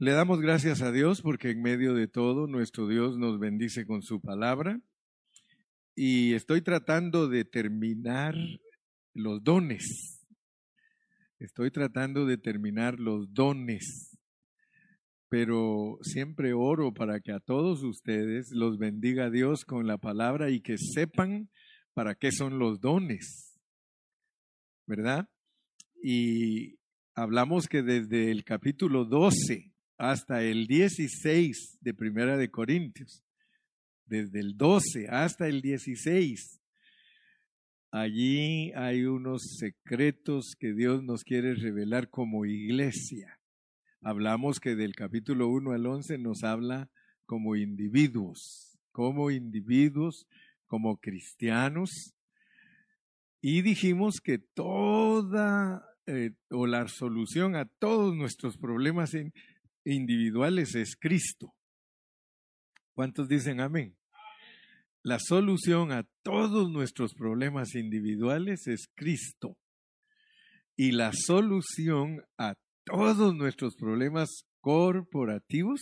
Le damos gracias a Dios porque en medio de todo nuestro Dios nos bendice con su palabra y estoy tratando de terminar los dones. Estoy tratando de terminar los dones, pero siempre oro para que a todos ustedes los bendiga Dios con la palabra y que sepan para qué son los dones, ¿verdad? Y hablamos que desde el capítulo 12 hasta el 16 de Primera de Corintios, desde el 12 hasta el 16. Allí hay unos secretos que Dios nos quiere revelar como iglesia. Hablamos que del capítulo 1 al 11 nos habla como individuos, como individuos, como cristianos. Y dijimos que toda eh, o la solución a todos nuestros problemas en, individuales es Cristo. ¿Cuántos dicen amén? La solución a todos nuestros problemas individuales es Cristo. Y la solución a todos nuestros problemas corporativos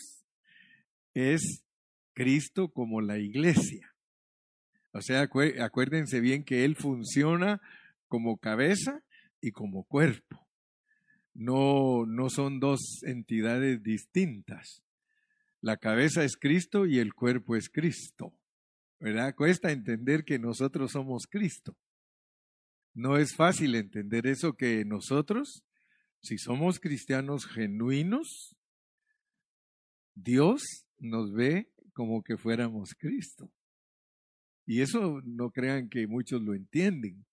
es Cristo como la iglesia. O sea, acuérdense bien que Él funciona como cabeza y como cuerpo no, no son dos entidades distintas. La cabeza es Cristo y el cuerpo es Cristo. ¿Verdad? Cuesta entender que nosotros somos Cristo. No es fácil entender eso que nosotros, si somos cristianos genuinos, Dios nos ve como que fuéramos Cristo. Y eso no crean que muchos lo entienden,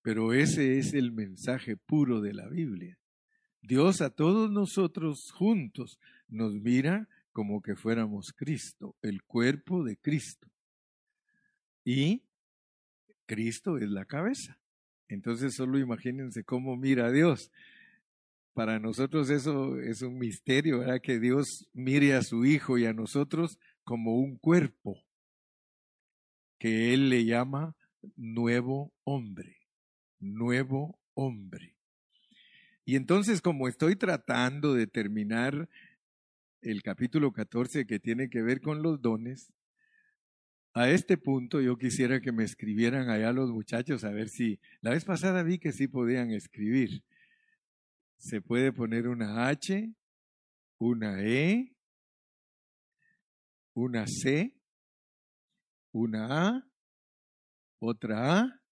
pero ese es el mensaje puro de la Biblia. Dios a todos nosotros juntos nos mira como que fuéramos Cristo, el cuerpo de Cristo. Y Cristo es la cabeza. Entonces solo imagínense cómo mira a Dios. Para nosotros eso es un misterio, ¿verdad? Que Dios mire a su Hijo y a nosotros como un cuerpo, que Él le llama nuevo hombre, nuevo hombre. Y entonces, como estoy tratando de terminar el capítulo 14 que tiene que ver con los dones, a este punto yo quisiera que me escribieran allá los muchachos a ver si, la vez pasada vi que sí podían escribir. Se puede poner una H, una E, una C, una A, otra A,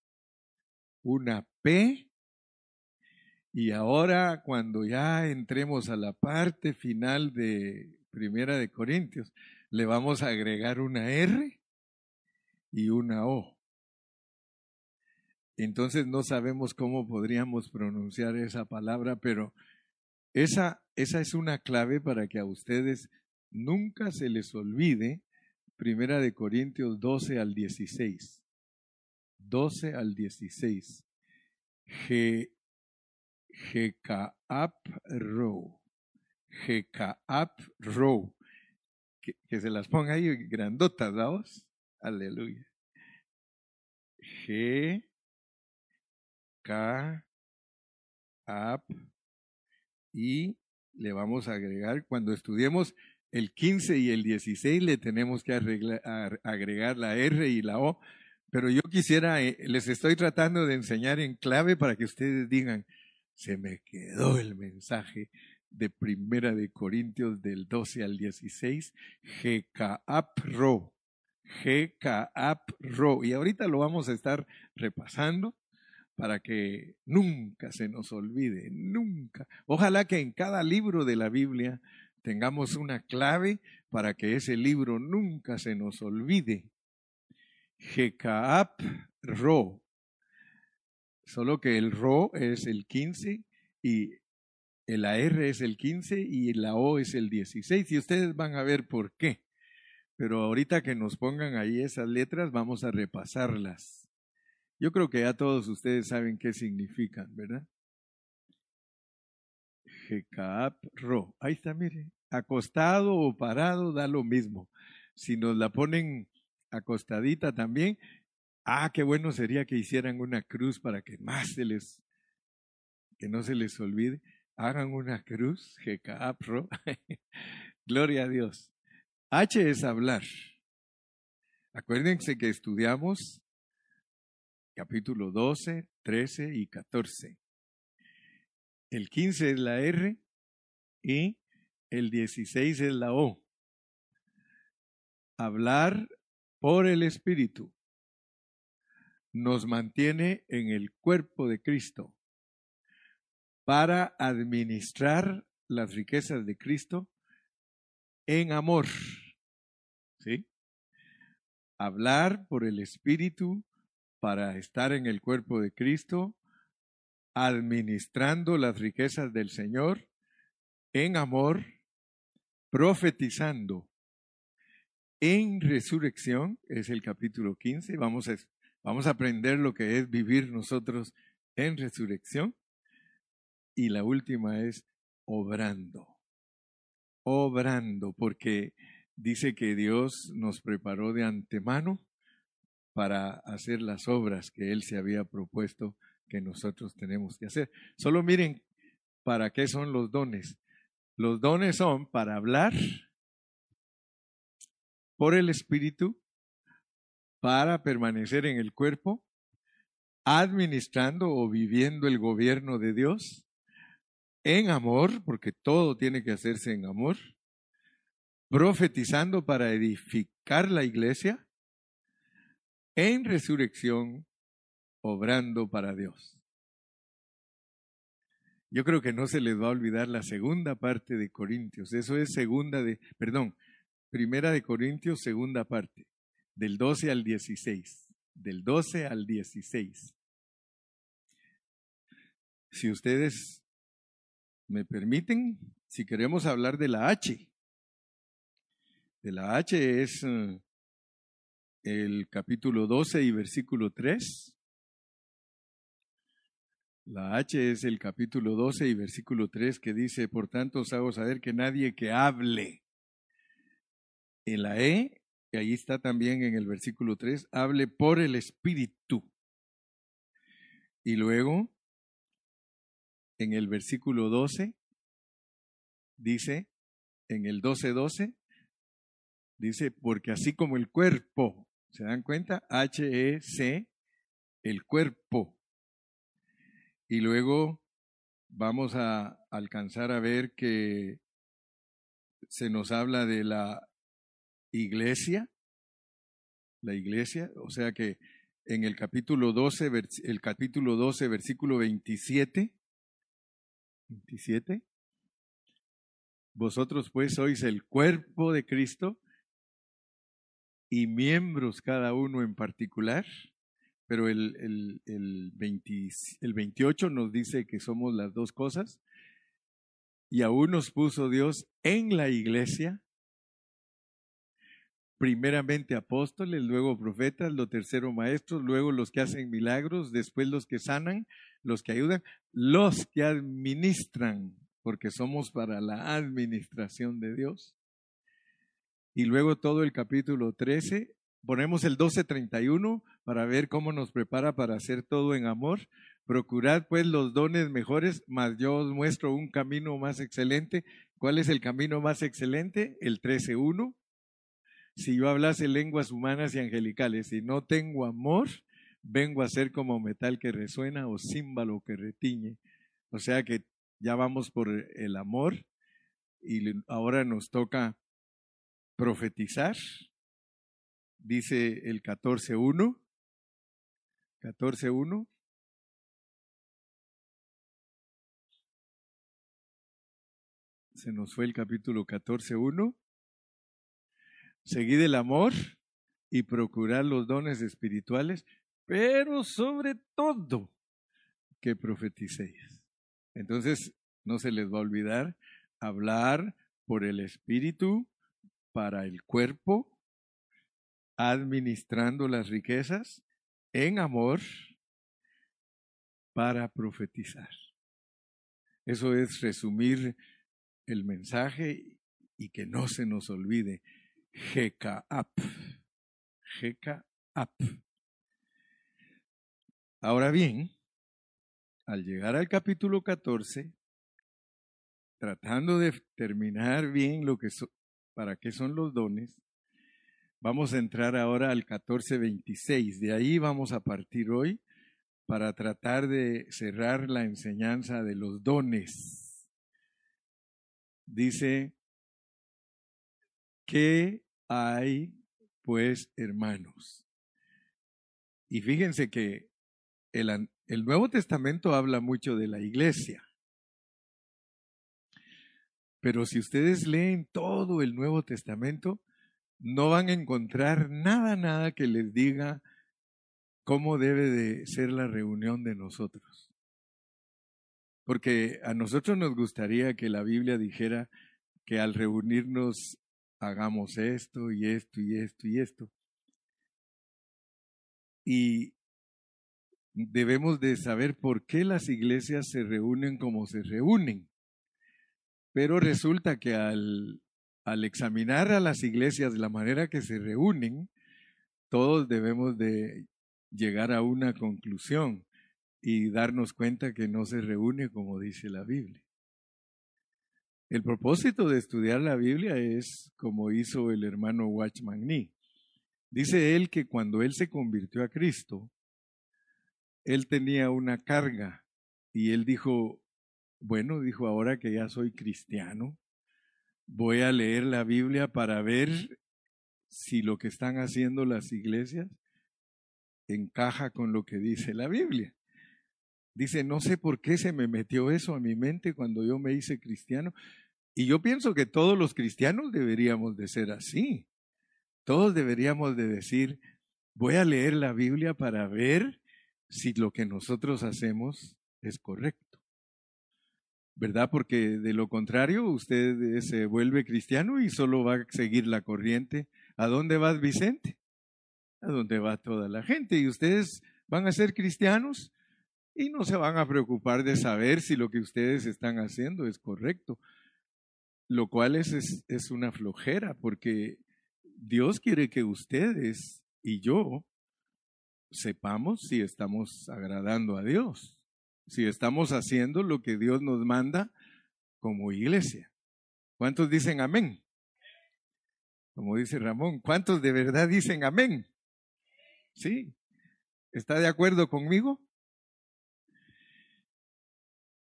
una P y ahora, cuando ya entremos a la parte final de Primera de Corintios, le vamos a agregar una R y una O. Entonces no sabemos cómo podríamos pronunciar esa palabra, pero esa, esa es una clave para que a ustedes nunca se les olvide Primera de Corintios 12 al 16. 12 al 16. G Gekaap Row. Gekaap Row. Que, que, se las ponga ahí grandotas, vamos. Aleluya. G. K. Y le vamos a agregar, cuando estudiemos el 15 y el 16, le tenemos que agregar la R y la O. Pero yo quisiera, eh, les estoy tratando de enseñar en clave para que ustedes digan, se me quedó el mensaje de Primera de Corintios del 12 al 16, GKAPRO, GKAPRO. Y ahorita lo vamos a estar repasando para que nunca se nos olvide, nunca. Ojalá que en cada libro de la Biblia tengamos una clave para que ese libro nunca se nos olvide. GKAPRO, solo que el RO es el 15 y el AR es el 15 y la O es el 16 y ustedes van a ver por qué. Pero ahorita que nos pongan ahí esas letras vamos a repasarlas. Yo creo que ya todos ustedes saben qué significan, ¿verdad? GKAP RO. Ahí está, mire. Acostado o parado da lo mismo. Si nos la ponen acostadita también, Ah, qué bueno sería que hicieran una cruz para que más se les, que no se les olvide. hagan una cruz, Jecapro. Gloria a Dios. H es hablar. Acuérdense que estudiamos capítulo 12, 13 y 14. El 15 es la R y el 16 es la O. Hablar por el Espíritu nos mantiene en el cuerpo de Cristo para administrar las riquezas de Cristo en amor. ¿Sí? Hablar por el Espíritu para estar en el cuerpo de Cristo, administrando las riquezas del Señor en amor, profetizando en resurrección, es el capítulo 15, vamos a, vamos a aprender lo que es vivir nosotros en resurrección. Y la última es obrando, obrando, porque dice que Dios nos preparó de antemano para hacer las obras que Él se había propuesto que nosotros tenemos que hacer. Solo miren para qué son los dones. Los dones son para hablar por el Espíritu, para permanecer en el cuerpo, administrando o viviendo el gobierno de Dios, en amor, porque todo tiene que hacerse en amor, profetizando para edificar la iglesia, en resurrección, obrando para Dios. Yo creo que no se les va a olvidar la segunda parte de Corintios. Eso es segunda de, perdón, primera de Corintios, segunda parte, del 12 al 16. Del 12 al 16. Si ustedes me permiten, si queremos hablar de la H, de la H es eh, el capítulo 12 y versículo 3. La H es el capítulo 12 y versículo 3 que dice, por tanto os hago saber que nadie que hable. En la E, que ahí está también en el versículo 3, hable por el Espíritu. Y luego, en el versículo 12, dice, en el 12.12, 12, dice, porque así como el cuerpo ¿Se dan cuenta? H-E-C, el cuerpo. Y luego vamos a alcanzar a ver que se nos habla de la iglesia, la iglesia, o sea que en el capítulo 12, el capítulo 12, versículo 27, 27, vosotros pues sois el cuerpo de Cristo y miembros cada uno en particular, pero el, el, el, el 28 nos dice que somos las dos cosas, y aún nos puso Dios en la iglesia, primeramente apóstoles, luego profetas, lo tercero maestros, luego los que hacen milagros, después los que sanan, los que ayudan, los que administran, porque somos para la administración de Dios y luego todo el capítulo 13. Ponemos el 12:31 para ver cómo nos prepara para hacer todo en amor. Procurad pues los dones mejores, mas yo os muestro un camino más excelente. ¿Cuál es el camino más excelente? El 13:1. Si yo hablase lenguas humanas y angelicales y no tengo amor, vengo a ser como metal que resuena o címbalo que retiñe. O sea que ya vamos por el amor y ahora nos toca profetizar, dice el 14.1, 14.1. Se nos fue el capítulo 14.1. Seguid el amor y procurad los dones espirituales, pero sobre todo que profeticéis. Entonces, no se les va a olvidar hablar por el Espíritu, para el cuerpo, administrando las riquezas en amor para profetizar. Eso es resumir el mensaje y que no se nos olvide. Ap. Ap. Ahora bien, al llegar al capítulo 14, tratando de terminar bien lo que para qué son los dones, vamos a entrar ahora al 1426. De ahí vamos a partir hoy para tratar de cerrar la enseñanza de los dones. Dice, ¿qué hay pues, hermanos? Y fíjense que el, el Nuevo Testamento habla mucho de la iglesia. Pero si ustedes leen todo el Nuevo Testamento, no van a encontrar nada, nada que les diga cómo debe de ser la reunión de nosotros. Porque a nosotros nos gustaría que la Biblia dijera que al reunirnos hagamos esto y esto y esto y esto. Y debemos de saber por qué las iglesias se reúnen como se reúnen. Pero resulta que al, al examinar a las iglesias de la manera que se reúnen, todos debemos de llegar a una conclusión y darnos cuenta que no se reúne como dice la Biblia. El propósito de estudiar la Biblia es como hizo el hermano Watchman Nee. Dice él que cuando él se convirtió a Cristo, él tenía una carga y él dijo, bueno, dijo, ahora que ya soy cristiano, voy a leer la Biblia para ver si lo que están haciendo las iglesias encaja con lo que dice la Biblia. Dice, no sé por qué se me metió eso a mi mente cuando yo me hice cristiano. Y yo pienso que todos los cristianos deberíamos de ser así. Todos deberíamos de decir, voy a leer la Biblia para ver si lo que nosotros hacemos es correcto. ¿Verdad? Porque de lo contrario usted se vuelve cristiano y solo va a seguir la corriente. ¿A dónde vas, Vicente? a donde va toda la gente. Y ustedes van a ser cristianos y no se van a preocupar de saber si lo que ustedes están haciendo es correcto. Lo cual es, es, una flojera, porque Dios quiere que ustedes y yo sepamos si estamos agradando a Dios, si estamos haciendo lo que Dios nos manda como iglesia. ¿Cuántos dicen amén? Como dice Ramón, ¿cuántos de verdad dicen amén? ¿Sí? ¿Está de acuerdo conmigo?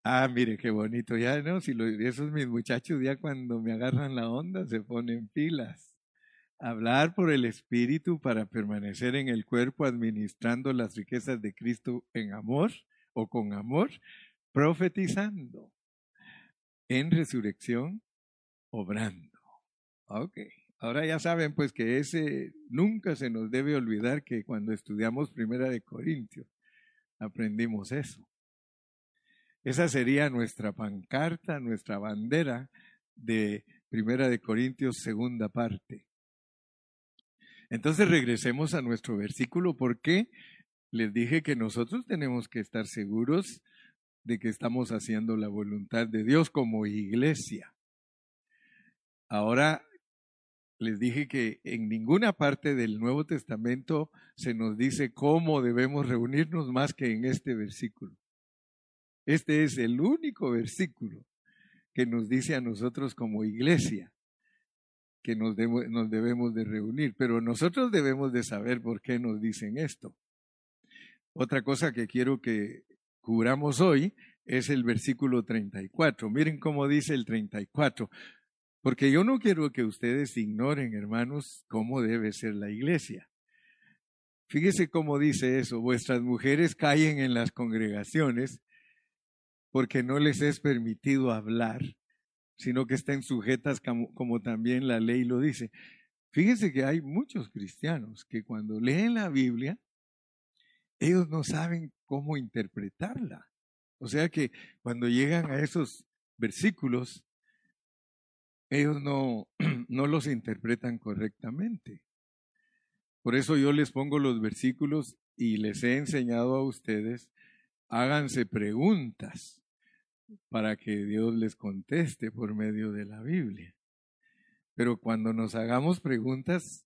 Ah, mire qué bonito. Ya no, si lo, esos mis muchachos ya cuando me agarran la onda se ponen pilas. Hablar por el Espíritu para permanecer en el cuerpo administrando las riquezas de Cristo en amor o con amor, profetizando. En resurrección, obrando. Ok. Ahora ya saben pues que ese nunca se nos debe olvidar que cuando estudiamos Primera de Corintios aprendimos eso. Esa sería nuestra pancarta, nuestra bandera de Primera de Corintios segunda parte. Entonces regresemos a nuestro versículo porque les dije que nosotros tenemos que estar seguros de que estamos haciendo la voluntad de Dios como iglesia. Ahora les dije que en ninguna parte del Nuevo Testamento se nos dice cómo debemos reunirnos más que en este versículo. Este es el único versículo que nos dice a nosotros como iglesia que nos, debemos de reunir, pero nosotros debemos de saber por qué nos dicen esto. Otra cosa que quiero que cubramos hoy es el versículo 34. Miren cómo dice el 34. Porque yo no quiero que ustedes ignoren, hermanos, cómo debe ser la iglesia. Fíjese cómo dice eso, vuestras mujeres caen en las congregaciones porque no les es permitido hablar, sino que estén sujetas como, como también la ley lo dice. Fíjese que hay muchos cristianos que cuando leen la Biblia, ellos no saben cómo interpretarla. O sea que cuando llegan a esos versículos, ellos no, no los interpretan correctamente. Por eso yo les pongo los versículos y les he enseñado a ustedes, háganse preguntas para que Dios les conteste por medio de la Biblia. Pero cuando nos hagamos preguntas,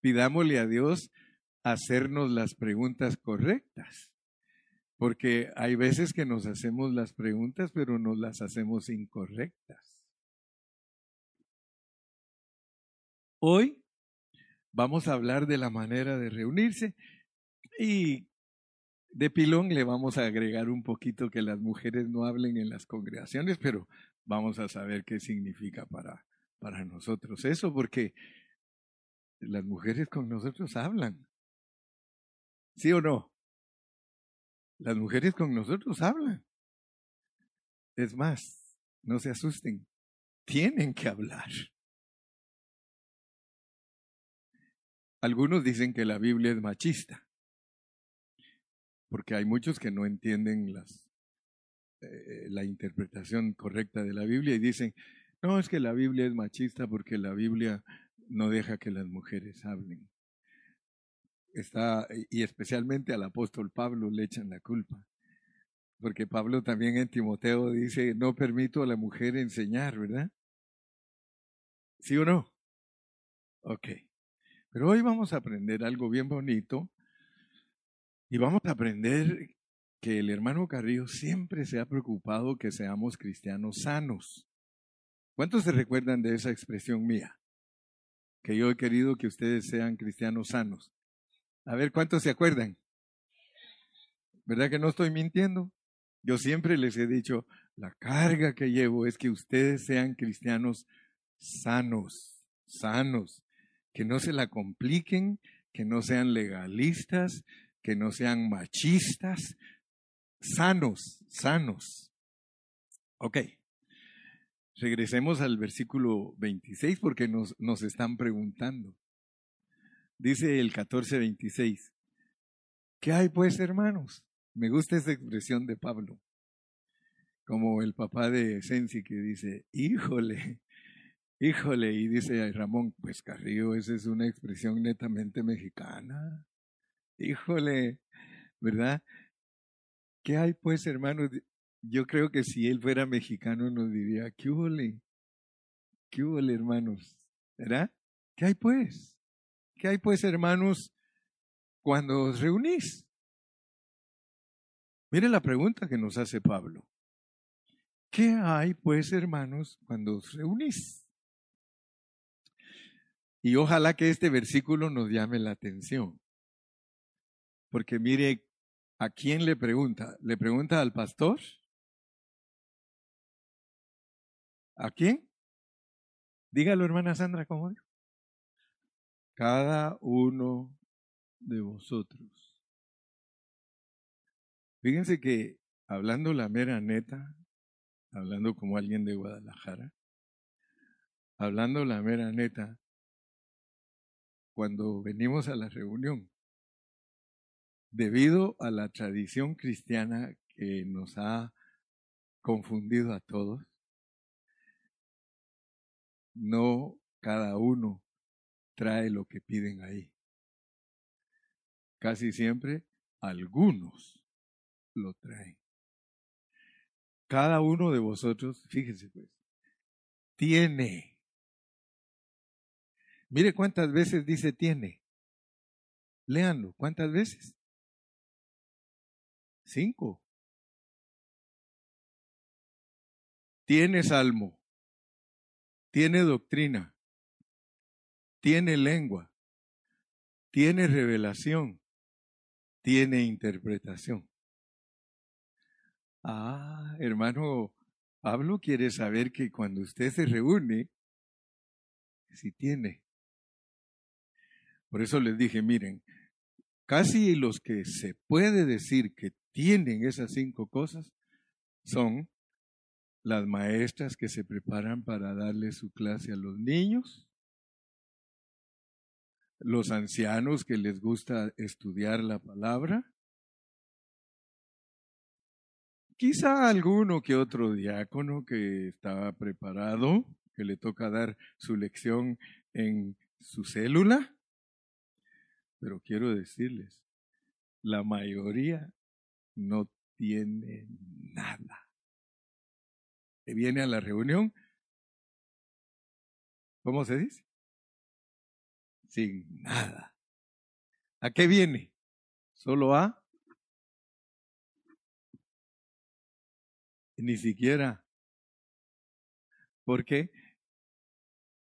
pidámosle a Dios hacernos las preguntas correctas. Porque hay veces que nos hacemos las preguntas, pero nos las hacemos incorrectas. Hoy vamos a hablar de la manera de reunirse y de pilón le vamos a agregar un poquito que las mujeres no hablen en las congregaciones, pero vamos a saber qué significa para, para nosotros eso, porque las mujeres con nosotros hablan. ¿Sí o no? Las mujeres con nosotros hablan. Es más, no se asusten, tienen que hablar. Algunos dicen que la Biblia es machista, porque hay muchos que no entienden las, eh, la interpretación correcta de la Biblia y dicen, no, es que la Biblia es machista porque la Biblia no deja que las mujeres hablen está, y especialmente al apóstol Pablo le echan la culpa. Porque Pablo también en Timoteo dice, no permito a la mujer enseñar, ¿verdad? ¿Sí o no? Ok. Pero hoy vamos a aprender algo bien bonito y vamos a aprender que el hermano Carrillo siempre se ha preocupado que seamos cristianos sanos. ¿Cuántos se recuerdan de esa expresión mía? Que yo he querido que ustedes sean cristianos sanos. A ver, ¿cuántos se acuerdan? ¿Verdad que no estoy mintiendo? Yo siempre les he dicho, la carga que llevo es que ustedes sean cristianos sanos, sanos, que no se la compliquen, que no sean legalistas, que no sean machistas, sanos, sanos. Ok, regresemos al versículo 26 porque nos, nos están preguntando. Dice el 14:26. ¿Qué hay pues, hermanos? Me gusta esa expresión de Pablo. Como el papá de Sensi que dice, híjole, híjole, y dice Ramón, pues Carrillo, esa es una expresión netamente mexicana. Híjole, ¿verdad? ¿Qué hay pues, hermanos? Yo creo que si él fuera mexicano nos diría, ¿qué hule? ¿Qué hermanos? ¿Verdad? ¿Qué hay pues? ¿Qué hay pues, hermanos, cuando os reunís? Mire la pregunta que nos hace Pablo. ¿Qué hay pues, hermanos, cuando os reunís? Y ojalá que este versículo nos llame la atención. Porque mire, ¿a quién le pregunta? ¿Le pregunta al pastor? ¿A quién? Dígalo, hermana Sandra, ¿cómo dijo? cada uno de vosotros. Fíjense que hablando la mera neta, hablando como alguien de Guadalajara, hablando la mera neta, cuando venimos a la reunión, debido a la tradición cristiana que nos ha confundido a todos, no cada uno trae lo que piden ahí. Casi siempre algunos lo traen. Cada uno de vosotros, fíjense pues, tiene. Mire cuántas veces dice tiene. Léanlo, ¿cuántas veces? Cinco. Tiene salmo. Tiene doctrina tiene lengua, tiene revelación, tiene interpretación. Ah, hermano, Pablo quiere saber que cuando usted se reúne, si tiene. Por eso les dije, miren, casi los que se puede decir que tienen esas cinco cosas son las maestras que se preparan para darle su clase a los niños, los ancianos que les gusta estudiar la palabra, quizá alguno que otro diácono que estaba preparado, que le toca dar su lección en su célula, pero quiero decirles, la mayoría no tiene nada. Viene a la reunión, ¿cómo se dice? sin nada. ¿A qué viene? Solo a Ni siquiera. Porque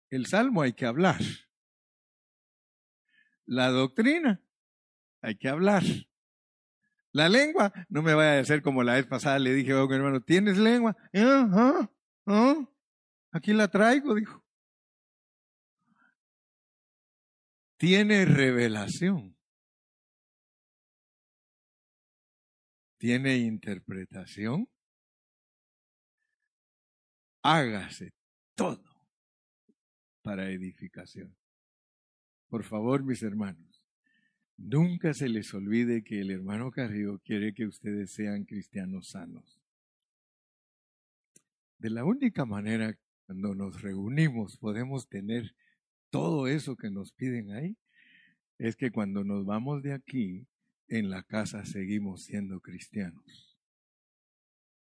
el salmo hay que hablar. La doctrina hay que hablar. La lengua, no me vaya a hacer como la vez pasada le dije a un hermano, ¿tienes lengua? Ah, ah, aquí la traigo, dijo. Tiene revelación. Tiene interpretación. Hágase todo para edificación. Por favor, mis hermanos Nunca se les olvide que el hermano Carrillo quiere que ustedes sean cristianos sanos. De la única manera cuando nos reunimos podemos tener todo eso que nos piden ahí, es que cuando nos vamos de aquí, en la casa seguimos siendo cristianos.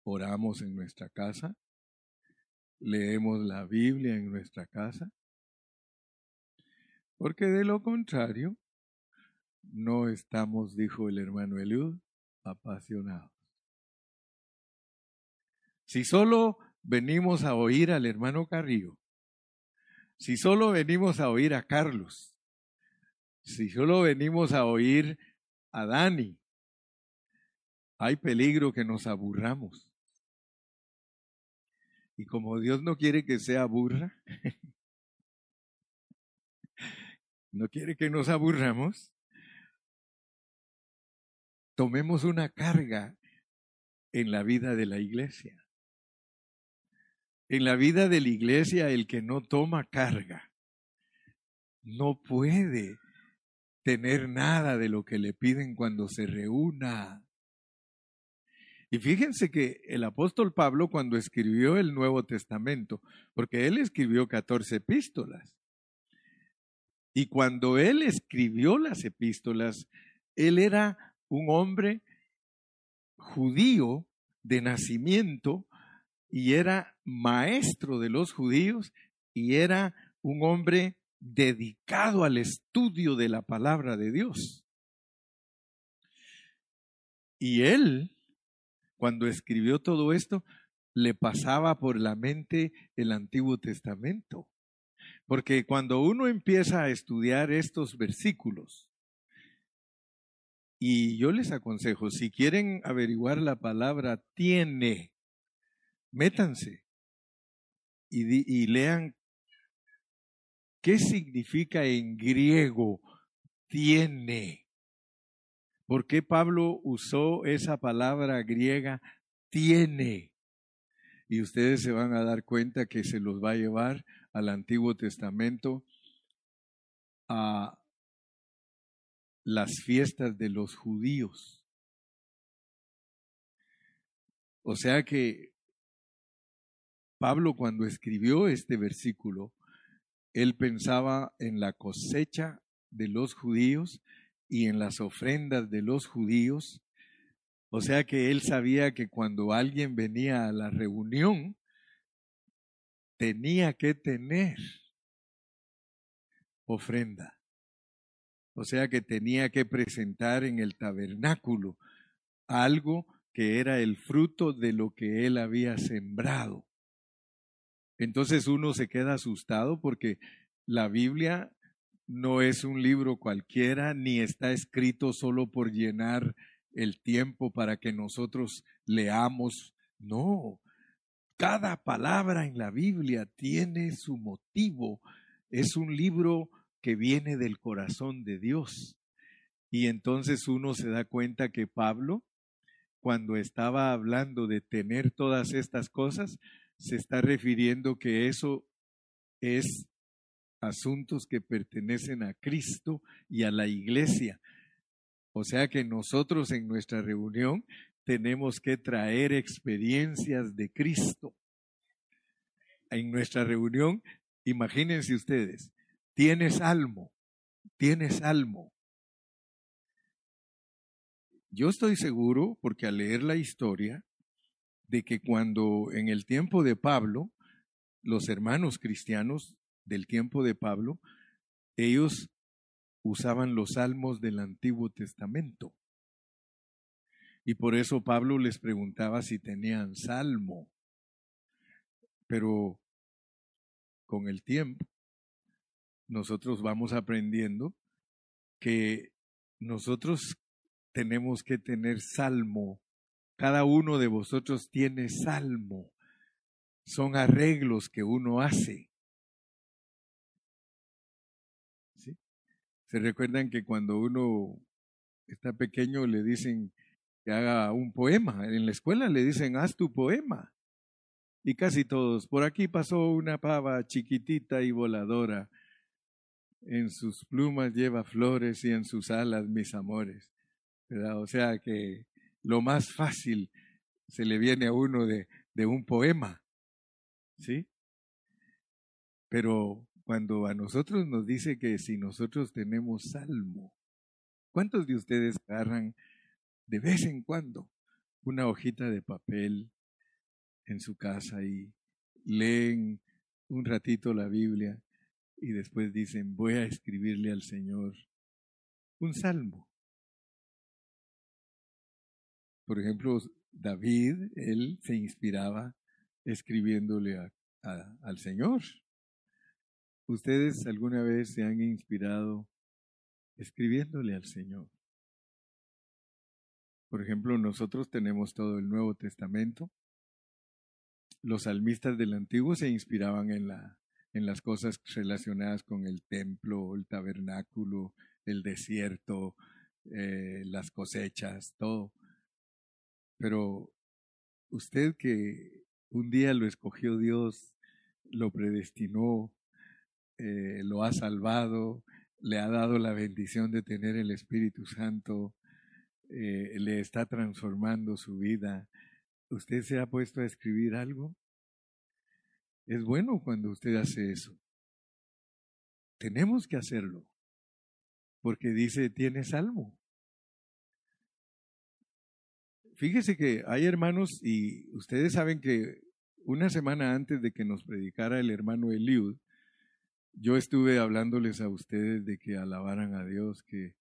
Oramos en nuestra casa, leemos la Biblia en nuestra casa, porque de lo contrario, no estamos, dijo el hermano Eliud, apasionados. Si solo venimos a oír al hermano Carrillo, si solo venimos a oír a Carlos, si solo venimos a oír a Dani, hay peligro que nos aburramos. Y como Dios no quiere que sea aburra, no quiere que nos aburramos, tomemos una carga en la vida de la iglesia. En la vida de la iglesia, el que no toma carga no puede tener nada de lo que le piden cuando se reúna. Y fíjense que el apóstol Pablo cuando escribió el Nuevo Testamento, porque él escribió 14 epístolas, y cuando él escribió las epístolas, él era un hombre judío de nacimiento y era maestro de los judíos y era un hombre dedicado al estudio de la palabra de Dios. Y él, cuando escribió todo esto, le pasaba por la mente el Antiguo Testamento. Porque cuando uno empieza a estudiar estos versículos, y yo les aconsejo, si quieren averiguar la palabra tiene, métanse y, lean qué significa en griego tiene. ¿Por qué Pablo usó esa palabra griega tiene? Y ustedes se van a dar cuenta que se los va a llevar al Antiguo Testamento a las fiestas de los judíos. O sea que Pablo cuando escribió este versículo, él pensaba en la cosecha de los judíos y en las ofrendas de los judíos. O sea que él sabía que cuando alguien venía a la reunión, tenía que tener ofrenda. O sea que tenía que presentar en el tabernáculo algo que era el fruto de lo que él había sembrado. Entonces uno se queda asustado porque la Biblia no es un libro cualquiera ni está escrito solo por llenar el tiempo para que nosotros leamos. No, cada palabra en la Biblia tiene su motivo. Es un libro que viene del corazón de Dios. Y entonces uno se da cuenta que Pablo, cuando estaba hablando de tener todas estas cosas, se está refiriendo que eso es asuntos que pertenecen a Cristo y a la iglesia. O sea que nosotros en nuestra reunión tenemos que traer experiencias de Cristo. En nuestra reunión, imagínense ustedes, tienes almo, tienes almo. Yo estoy seguro, porque al leer la historia, de que cuando en el tiempo de Pablo, los hermanos cristianos del tiempo de Pablo, ellos usaban los salmos del Antiguo Testamento. Y por eso Pablo les preguntaba si tenían salmo. Pero con el tiempo, nosotros vamos aprendiendo que nosotros tenemos que tener salmo. Cada uno de vosotros tiene salmo. Son arreglos que uno hace. ¿Sí? Se recuerdan que cuando uno está pequeño le dicen que haga un poema. En la escuela le dicen, haz tu poema. Y casi todos. Por aquí pasó una pava chiquitita y voladora. En sus plumas lleva flores y en sus alas mis amores. O sea que lo más fácil se le viene a uno de, de un poema. ¿Sí? Pero cuando a nosotros nos dice que si nosotros tenemos salmo, ¿cuántos de ustedes agarran de vez en cuando una hojita de papel en su casa y leen un ratito la Biblia y después dicen, voy a escribirle al Señor un salmo. Por ejemplo, David, él se inspiraba escribiéndole al Señor. ¿Ustedes alguna vez se han inspirado escribiéndole al Señor? Por ejemplo, nosotros tenemos todo el Nuevo Testamento. Los salmistas del Antiguo se inspiraban en, la, en las cosas relacionadas con el templo, el tabernáculo, el desierto, eh, las cosechas, todo. Pero usted que un día lo escogió Dios, lo predestinó, eh, lo ha salvado, le ha dado la bendición de tener el Espíritu Santo, eh, le está transformando su vida. ¿Usted se ha puesto a escribir algo? Es bueno cuando usted hace eso. Tenemos que hacerlo, porque dice, tiene salmo. Fíjese que hay hermanos y ustedes saben que una semana antes de que nos predicara el hermano Eliud, yo estuve hablándoles a ustedes de que alabaran a Dios, que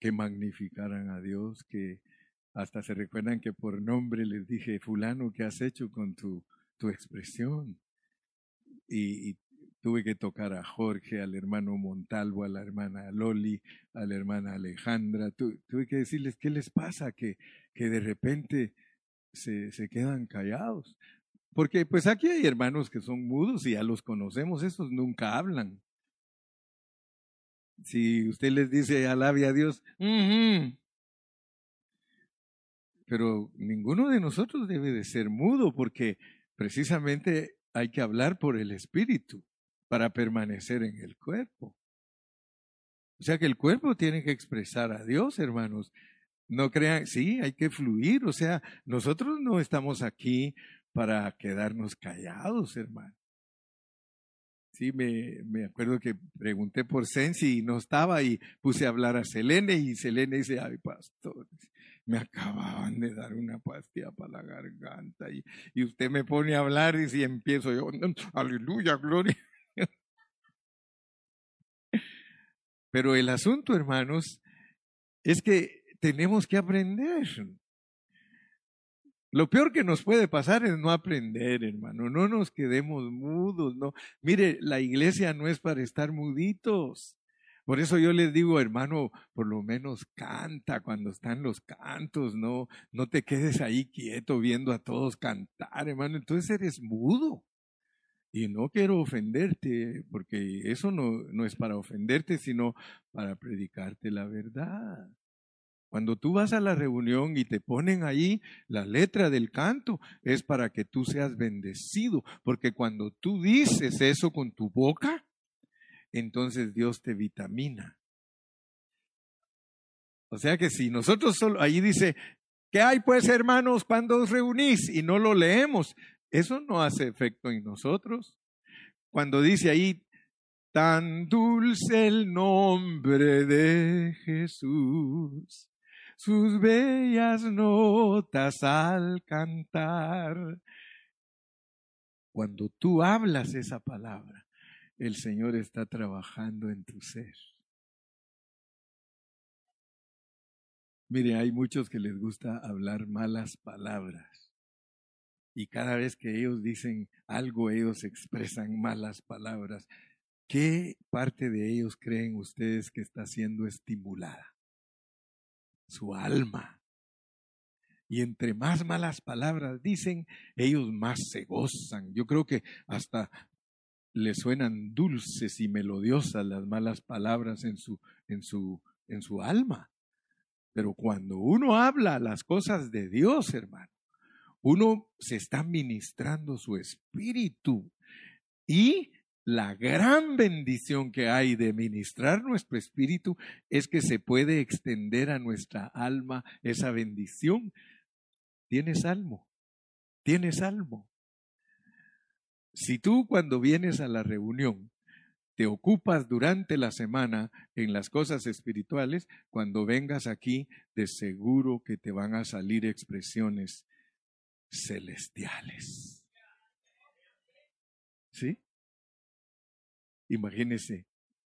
que magnificaran a Dios, que hasta se recuerdan que por nombre les dije, fulano, ¿qué has hecho con tu, tu expresión? Y, tuve que tocar a Jorge, al hermano Montalvo, a la hermana Loli, a la hermana Alejandra, tuve que decirles qué les pasa, que, que de repente se, se quedan callados. Porque pues aquí hay hermanos que son mudos y ya los conocemos, esos nunca hablan. Si usted les dice alabe a Dios, pero ninguno de nosotros debe de ser mudo porque precisamente hay que hablar por el Espíritu para permanecer en el cuerpo. O sea que el cuerpo tiene que expresar a Dios, hermanos. No crean, sí, hay que fluir. O sea, nosotros no estamos aquí para quedarnos callados, hermano. Sí, me, me, acuerdo que pregunté por Sensi y no estaba y puse a hablar a Selene y Selene dice, ay pastor, me acababan de dar una pastilla para la garganta y, y usted me pone a hablar y si empiezo yo, aleluya, gloria. Pero el asunto, hermanos, es que tenemos que aprender. Lo peor que nos puede pasar es no aprender, hermano. No nos quedemos mudos, no. Mire, la iglesia no es para estar muditos. Por eso yo les digo, hermano, por lo menos canta cuando están los cantos, no, no te quedes ahí quieto viendo a todos cantar, hermano. Entonces eres mudo. Y no quiero ofenderte, porque eso no, no es para ofenderte, sino para predicarte la verdad. Cuando tú vas a la reunión y te ponen ahí la letra del canto, es para que tú seas bendecido, porque cuando tú dices eso con tu boca, entonces Dios te vitamina. O sea que si nosotros solo, ahí dice, ¿qué hay pues hermanos cuando os reunís? Y no lo leemos, eso no hace efecto en nosotros. Cuando dice ahí, tan dulce el nombre de Jesús sus bellas notas al cantar. Cuando tú hablas esa palabra, el Señor está trabajando en tu ser. Mire, hay muchos que les gusta hablar malas palabras. Y cada vez que ellos dicen algo, ellos expresan malas palabras. ¿Qué parte de ellos creen ustedes que está siendo estimulada? Su alma. Y entre más malas palabras dicen, ellos más se gozan. Yo creo que hasta le suenan dulces y melodiosas las malas palabras en su, en su, en su alma. Pero cuando uno habla las cosas de Dios, hermano, uno se está ministrando su espíritu y la gran bendición que hay de ministrar nuestro espíritu es que se puede extender a nuestra alma esa bendición. Tienes salmo, tienes salmo. Si tú cuando vienes a la reunión te ocupas durante la semana en las cosas espirituales, cuando vengas aquí, de seguro que te van a salir expresiones celestiales. ¿Sí? Imagínese,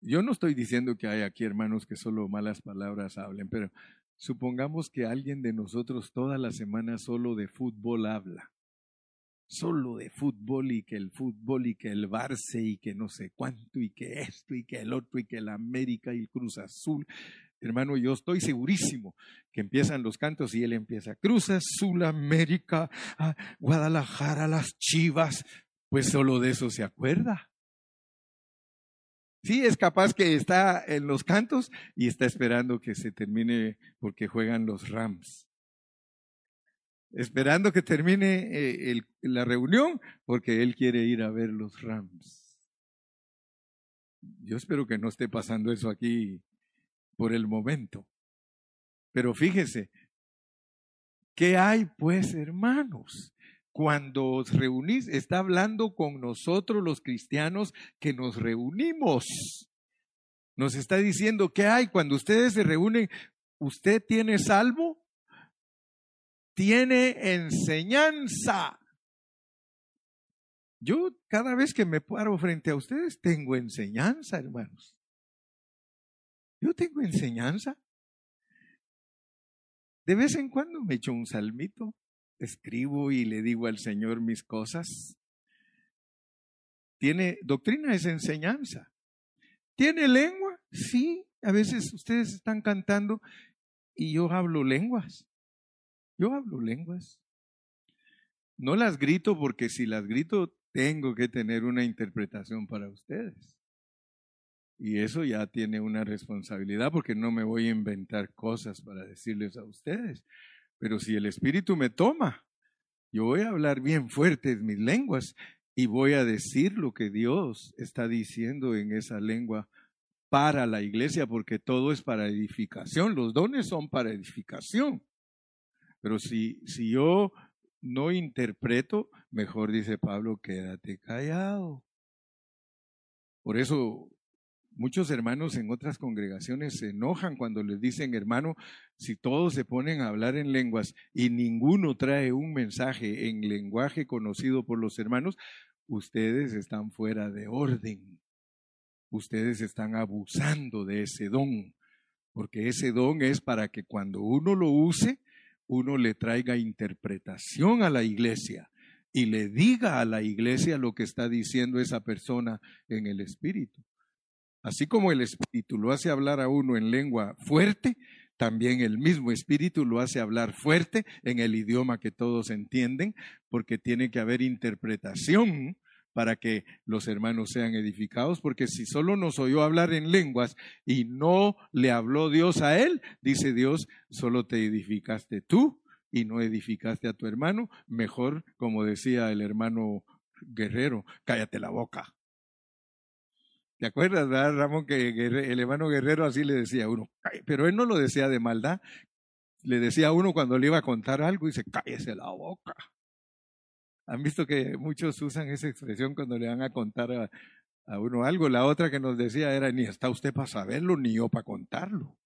yo no estoy diciendo que hay aquí hermanos que solo malas palabras hablen, pero supongamos que alguien de nosotros toda la semana solo de fútbol habla. Solo de fútbol y que el fútbol y que el Barça y que no sé cuánto y que esto y que el otro y que el América y el Cruz Azul. Hermano, yo estoy segurísimo que empiezan los cantos y él empieza Cruz Azul, América, ah, Guadalajara, las Chivas. Pues solo de eso se acuerda. Sí, es capaz que está en los cantos y está esperando que se termine porque juegan los Rams. Esperando que termine eh, la reunión porque él quiere ir a ver los Rams. Yo espero que no esté pasando eso aquí por el momento. Pero fíjese, ¿qué hay pues, hermanos? Cuando os reunís, está hablando con nosotros los cristianos que nos reunimos. Nos está diciendo, ¿qué hay cuando ustedes se reúnen? ¿Usted tiene salvo? Tiene enseñanza. Yo cada vez que me paro frente a ustedes tengo enseñanza, hermanos. Yo tengo enseñanza. De vez en cuando me echo un salmito escribo y le digo al Señor mis cosas. Tiene doctrina es enseñanza. ¿Tiene lengua? Sí, a veces ustedes están cantando y yo hablo lenguas. Yo hablo lenguas. No las grito porque si las grito tengo que tener una interpretación para ustedes. Y eso ya tiene una responsabilidad porque no me voy a inventar cosas para decirles a ustedes. Pero si el Espíritu me toma, yo voy a hablar bien fuerte en mis lenguas y voy a decir lo que Dios está diciendo en esa lengua para la iglesia, porque todo es para edificación, los dones son para edificación. Pero si, si yo no interpreto, mejor dice Pablo, quédate callado. Por eso Muchos hermanos en otras congregaciones se enojan cuando les dicen, hermano, si todos se ponen a hablar en lenguas y ninguno trae un mensaje en lenguaje conocido por los hermanos, ustedes están fuera de orden. Ustedes están abusando de ese don, porque ese don es para que cuando uno lo use, uno le traiga interpretación a la iglesia y le diga a la iglesia lo que está diciendo esa persona en el espíritu. Así como el Espíritu lo hace hablar a uno en lengua fuerte, también el mismo Espíritu lo hace hablar fuerte en el idioma que todos entienden, porque tiene que haber interpretación para que los hermanos sean edificados, porque si solo nos oyó hablar en lenguas y no le habló Dios a él, dice Dios, solo te edificaste tú y no edificaste a tu hermano, mejor, como decía el hermano guerrero, cállate la boca. ¿Te acuerdas, verdad, Ramón, que el hermano Guerrero así le decía a uno? Pero él no lo decía de maldad. Le decía a uno cuando le iba a contar algo, y dice, cállese la boca. Han visto que muchos usan esa expresión cuando le van a contar a, a uno algo. La otra que nos decía era, ni está usted para saberlo, ni yo para contarlo.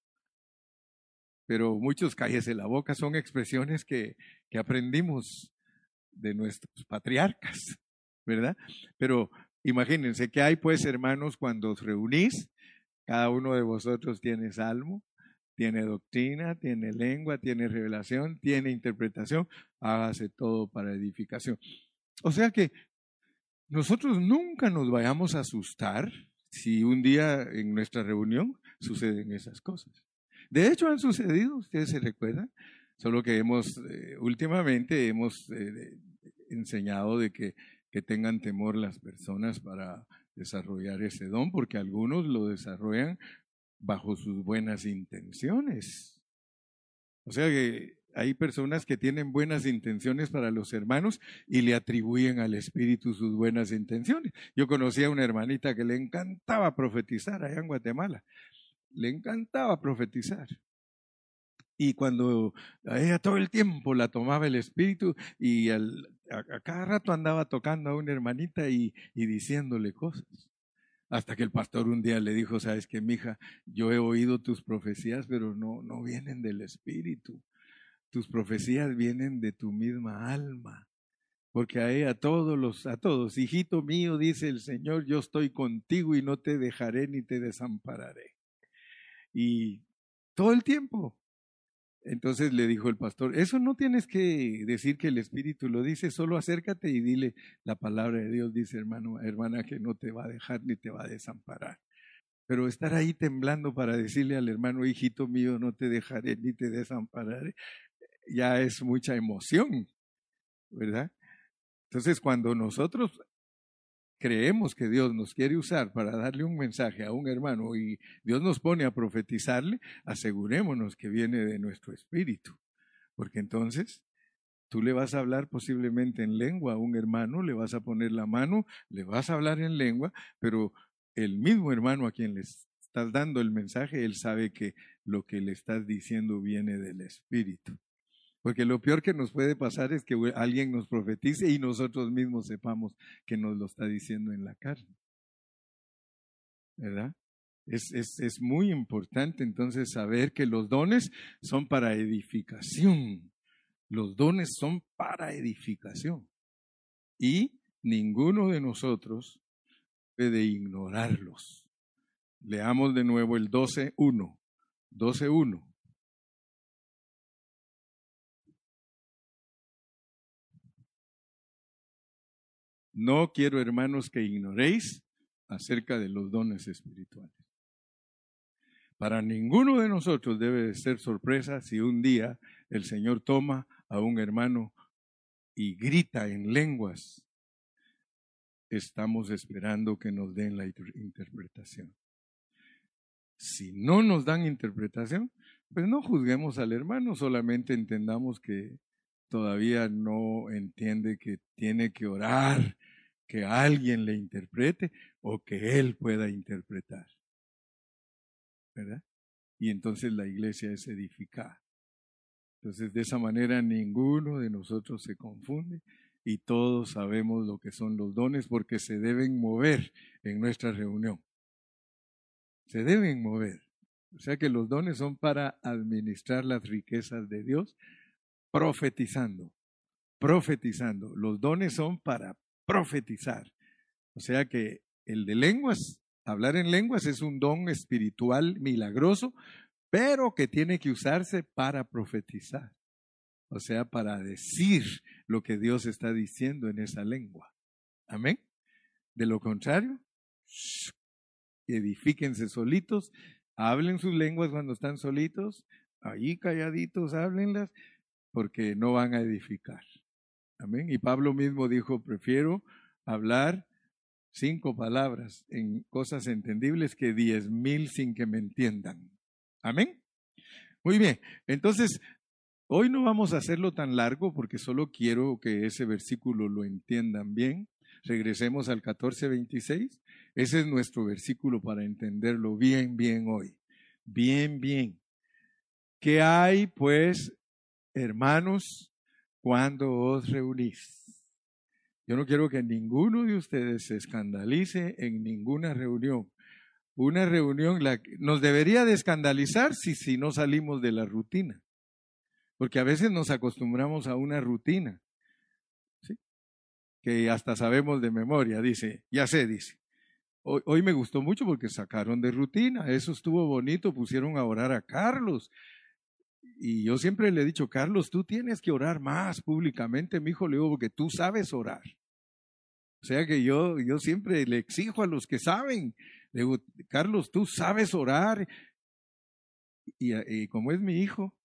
Pero muchos cállese la boca son expresiones que, que aprendimos de nuestros patriarcas, ¿verdad? Pero Imagínense que hay pues hermanos cuando os reunís, cada uno de vosotros tiene salmo, tiene doctrina, tiene lengua, tiene revelación, tiene interpretación, hágase todo para edificación. O sea que nosotros nunca nos vayamos a asustar si un día en nuestra reunión suceden esas cosas. De hecho, han sucedido, ustedes se recuerdan, solo que hemos, eh, últimamente hemos eh, enseñado de que, que tengan temor las personas para desarrollar ese don, porque algunos lo desarrollan bajo sus buenas intenciones. O sea que hay personas que tienen buenas intenciones para los hermanos y le atribuyen al Espíritu sus buenas intenciones. Yo conocí a una hermanita que le encantaba profetizar allá en Guatemala. Le encantaba profetizar. Y cuando a ella todo el tiempo la tomaba el Espíritu y a, cada rato andaba tocando a una hermanita y, y diciéndole cosas. Hasta que el pastor un día le dijo, sabes que, mija, yo he oído tus profecías, pero no, no vienen del Espíritu tus profecías vienen de tu misma alma. Porque a ella, a todos los, a todos, hijito mío, dice el Señor, yo estoy contigo y no te dejaré ni te desampararé. Y todo el tiempo. Entonces le dijo el pastor, eso no tienes que decir que el Espíritu lo dice, solo acércate y dile la palabra de Dios, dice hermano, hermana, que no te va a dejar ni te va a desamparar. Pero estar ahí temblando para decirle al hermano, hijito mío, no te dejaré ni te desampararé, ya es mucha emoción, ¿verdad? Entonces, cuando nosotros creemos que Dios nos quiere usar para darle un mensaje a un hermano y Dios nos pone a profetizarle, asegurémonos que viene de nuestro espíritu, porque entonces tú le vas a hablar posiblemente en lengua a un hermano, le vas a poner la mano, le vas a hablar en lengua, pero el mismo hermano a quien le estás dando el mensaje, él sabe que lo que le estás diciendo viene del espíritu. Porque lo peor que nos puede pasar es que alguien nos profetice y nosotros mismos sepamos que nos lo está diciendo en la carne. ¿Verdad? Es, es, es muy importante entonces saber que los dones son para edificación. Los dones son para edificación. Y ninguno de nosotros puede ignorarlos. Leamos de nuevo el 12.1. 12.1. No quiero, hermanos, que ignoréis acerca de los dones espirituales. Para ninguno de nosotros debe de ser sorpresa si un día el Señor toma a un hermano y grita en lenguas. Estamos esperando que nos den la interpretación. Si no nos dan interpretación, pues no juzguemos al hermano, solamente entendamos que todavía no entiende que tiene que orar, que alguien le interprete o que él pueda interpretar. ¿Verdad? Y entonces la iglesia es edificada. Entonces de esa manera ninguno de nosotros se confunde y todos sabemos lo que son los dones porque se deben mover en nuestra reunión. Se deben mover. O sea que los dones son para administrar las riquezas de Dios profetizando, profetizando. Los dones son para profetizar. O sea que el de lenguas, hablar en lenguas es un don espiritual milagroso, pero que tiene que usarse para profetizar. O sea, para decir lo que Dios está diciendo en esa lengua. Amén. De lo contrario, edifíquense solitos, hablen sus lenguas cuando están solitos, ahí calladitos, háblenlas, porque no van a edificar. Amén. Y Pablo mismo dijo, prefiero hablar cinco palabras en cosas entendibles que diez mil sin que me entiendan. Amén. Muy bien. Entonces, hoy no vamos a hacerlo tan largo porque solo quiero que ese versículo lo entiendan bien. Regresemos al 14:26. Ese es nuestro versículo para entenderlo bien, bien hoy. Bien, bien. ¿Qué hay, pues, hermanos, cuando os reunís? Yo no quiero que ninguno de ustedes se escandalice en ninguna reunión. Una reunión la, nos debería de escandalizar si, si no salimos de la rutina. Porque a veces nos acostumbramos a una rutina. ¿sí? Que hasta sabemos de memoria, dice, ya sé, dice. hoy, me gustó mucho porque sacaron de rutina, eso estuvo bonito, pusieron a orar a Carlos. Y yo siempre le he dicho, Carlos, tú tienes que orar más públicamente, mi hijo, le digo, porque tú sabes orar. O sea que yo, yo siempre le exijo a los que saben, le digo, Carlos, tú sabes orar. Y, como es mi hijo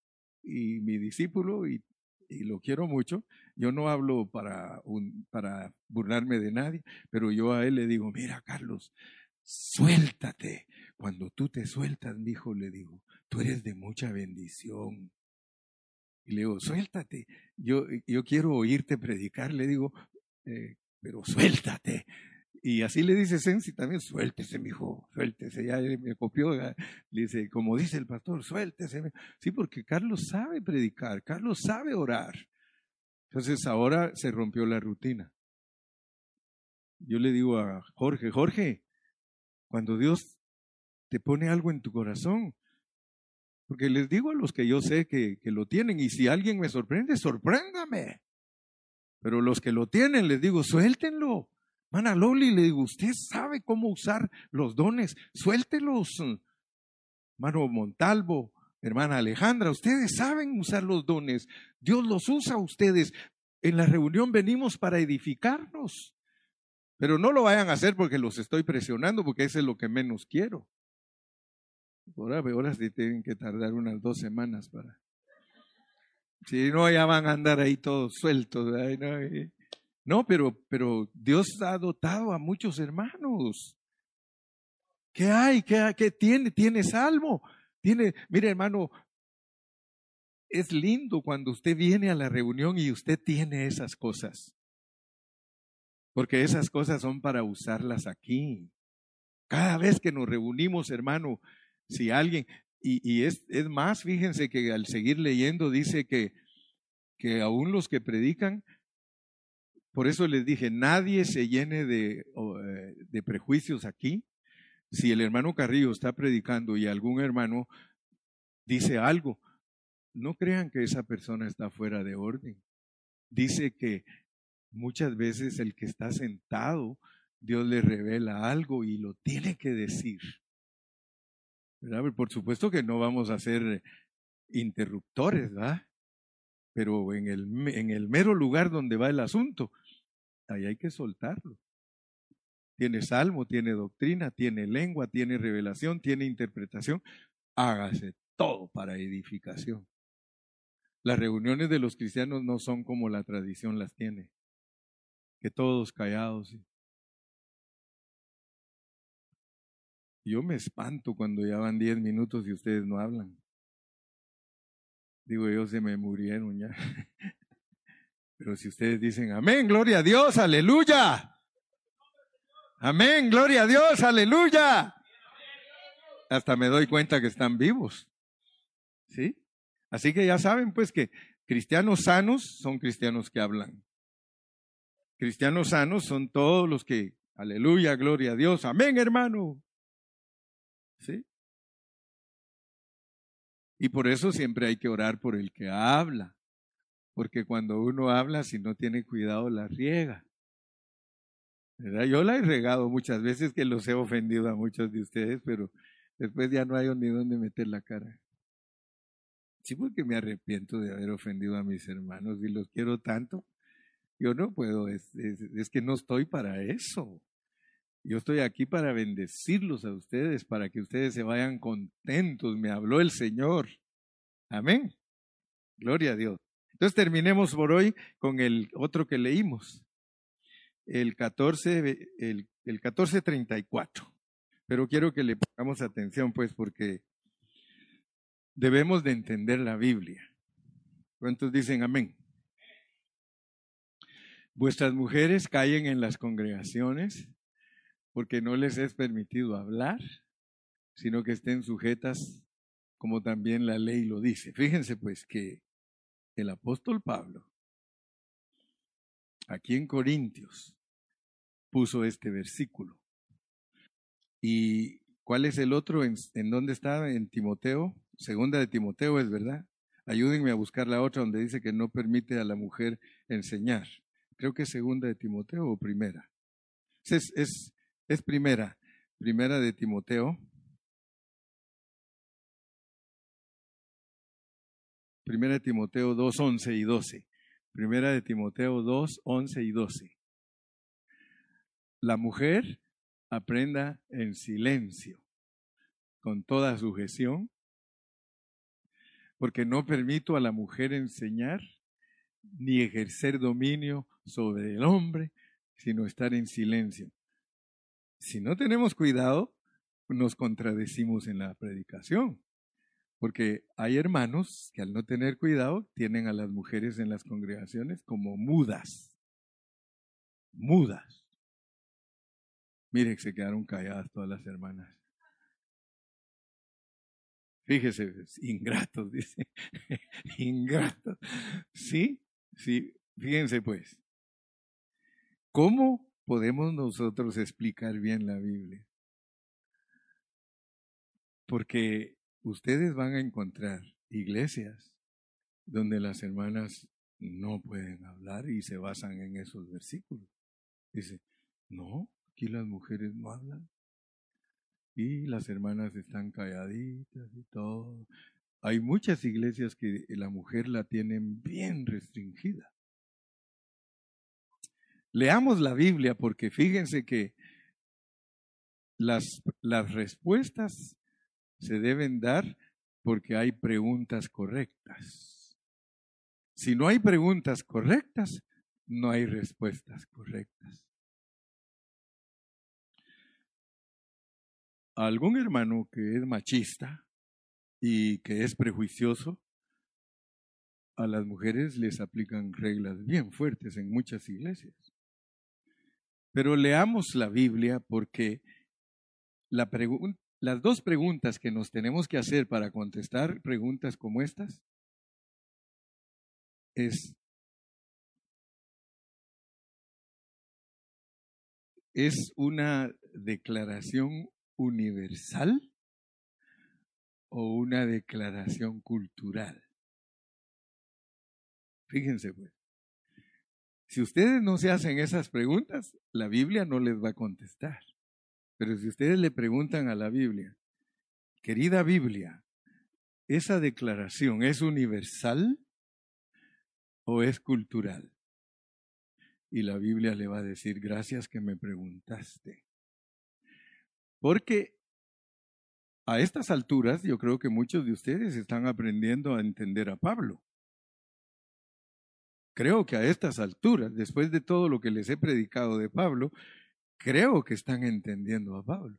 y mi discípulo, y y lo quiero mucho. Yo no hablo para, un, para burlarme de nadie, pero yo a él le digo, mira Carlos, suéltate. Cuando tú te sueltas, mi hijo, le digo, tú eres de mucha bendición. Y le digo, suéltate. Yo, yo quiero oírte predicar, le digo, eh, pero suéltate. Y así le dice Sensi también, suéltese, mi hijo, suéltese. Ya me copió, le dice, como dice el pastor, suéltese. Sí, porque Carlos sabe predicar, Carlos sabe orar. Entonces ahora se rompió la rutina. Yo le digo a Jorge, Jorge, cuando Dios te pone algo en tu corazón, porque les digo a los que yo sé que, que lo tienen, y si alguien me sorprende, sorpréndame. Pero los que lo tienen, les digo, suéltenlo. Hermana Loli, le digo, usted sabe cómo usar los dones, suéltelos. Hermano Montalvo, hermana Alejandra, ustedes saben usar los dones, Dios los usa a ustedes. En la reunión venimos para edificarnos, pero no lo vayan a hacer porque los estoy presionando, porque eso es lo que menos quiero. Ahora, ahora sí tienen que tardar unas dos semanas para. Si no, ya van a andar ahí todos sueltos. ¿no? No, pero, pero Dios ha dotado a muchos hermanos. ¿Qué hay? ¿Qué, qué tiene? Tiene salmo. Tiene, mire hermano, es lindo cuando usted viene a la reunión y usted tiene esas cosas. Porque esas cosas son para usarlas aquí. Cada vez que nos reunimos, hermano, si alguien, y, es, es, más, fíjense que al seguir leyendo dice que, que aún los que predican por eso les dije, nadie se llene de, eh, de prejuicios aquí. Si el hermano Carrillo está predicando y algún hermano dice algo, no crean que esa persona está fuera de orden. Dice que muchas veces el que está sentado, Dios le revela algo y lo tiene que decir. Por supuesto que no vamos a ser interruptores, ¿verdad? Pero en el, en el mero lugar donde va el asunto, ahí hay que soltarlo. Tiene salmo, tiene doctrina, tiene lengua, tiene revelación, tiene interpretación. Hágase todo para edificación. Las reuniones de los cristianos no son como la tradición las tiene, todos callados. Yo me espanto cuando ya van diez minutos y ustedes no hablan. Digo, ellos se me murieron ya. Pero si ustedes dicen, amén, gloria a Dios, aleluya. Amén, gloria a Dios, aleluya. Hasta me doy cuenta que están vivos. ¿Sí? Así que ya saben pues que cristianos sanos son cristianos que hablan. Cristianos sanos son todos los que, aleluya, gloria a Dios, amén hermano. ¿Sí? Y por eso siempre hay que orar por el que habla porque cuando uno habla, si no tiene cuidado, la riega. ¿verdad? Yo la he regado muchas veces que los he ofendido a muchos de ustedes, pero después ya no hay ni dónde meter la cara. Sí, porque me arrepiento de haber ofendido a mis hermanos y los quiero tanto. Yo no puedo, es, que no estoy para eso. Yo estoy aquí para bendecirlos a ustedes, para que ustedes se vayan contentos. Me habló el Señor. Amén. Gloria a Dios. Entonces terminemos por hoy con el otro que leímos, el 14, el, el 1434. Pero quiero que le pongamos atención, pues, porque debemos de entender la Biblia. ¿Cuántos dicen amén? Vuestras mujeres caen en las congregaciones porque no les es permitido hablar, sino que estén sujetas como también la ley lo dice. Fíjense pues que el apóstol Pablo, aquí en Corintios, puso este versículo. ¿Y cuál es el otro? ¿En, dónde está? En Timoteo. Segunda de Timoteo es verdad. Ayúdenme a buscar la otra donde dice que no permite a la mujer enseñar. Creo que es segunda de Timoteo o primera. Es, es, es primera. Primera de Timoteo. Primera de Timoteo 2, 11 y 12. Primera de Timoteo 2, 11 y 12. La mujer aprenda en silencio, con toda sujeción, porque no permito a la mujer enseñar ni ejercer dominio sobre el hombre, sino estar en silencio. Si no tenemos cuidado, nos contradecimos en la predicación, porque hay hermanos que al no tener cuidado tienen a las mujeres en las congregaciones como mudas, mudas. Mire que se quedaron calladas todas las hermanas. Fíjese, ingratos, dice. ingratos. ¿Sí? Sí, fíjense pues. ¿Cómo podemos nosotros explicar bien la Biblia? Porque ustedes van a encontrar iglesias donde las hermanas no pueden hablar y se basan en esos versículos. Dice, no, aquí las mujeres no hablan. Y las hermanas están calladitas y todo. Hay muchas iglesias que la mujer la tienen bien restringida. Leamos la Biblia porque fíjense que las, las respuestas se deben dar porque hay preguntas correctas. Si no hay preguntas correctas, no hay respuestas correctas. algún hermano que es machista y que es prejuicioso, a las mujeres les aplican reglas bien fuertes en muchas iglesias. Pero leamos la Biblia porque la las dos preguntas que nos tenemos que hacer para contestar preguntas como estas es, es una declaración universal o una declaración cultural? Fíjense pues. Si ustedes no se hacen esas preguntas, la Biblia no les va a contestar. Pero si ustedes le preguntan a la Biblia, querida Biblia, ¿esa declaración es universal o es cultural? Y la Biblia le va a decir, gracias que me preguntaste. Porque a estas alturas yo creo que muchos de ustedes están aprendiendo a entender a Pablo. Creo que a estas alturas, después de todo lo que les he predicado de Pablo, creo que están entendiendo a Pablo.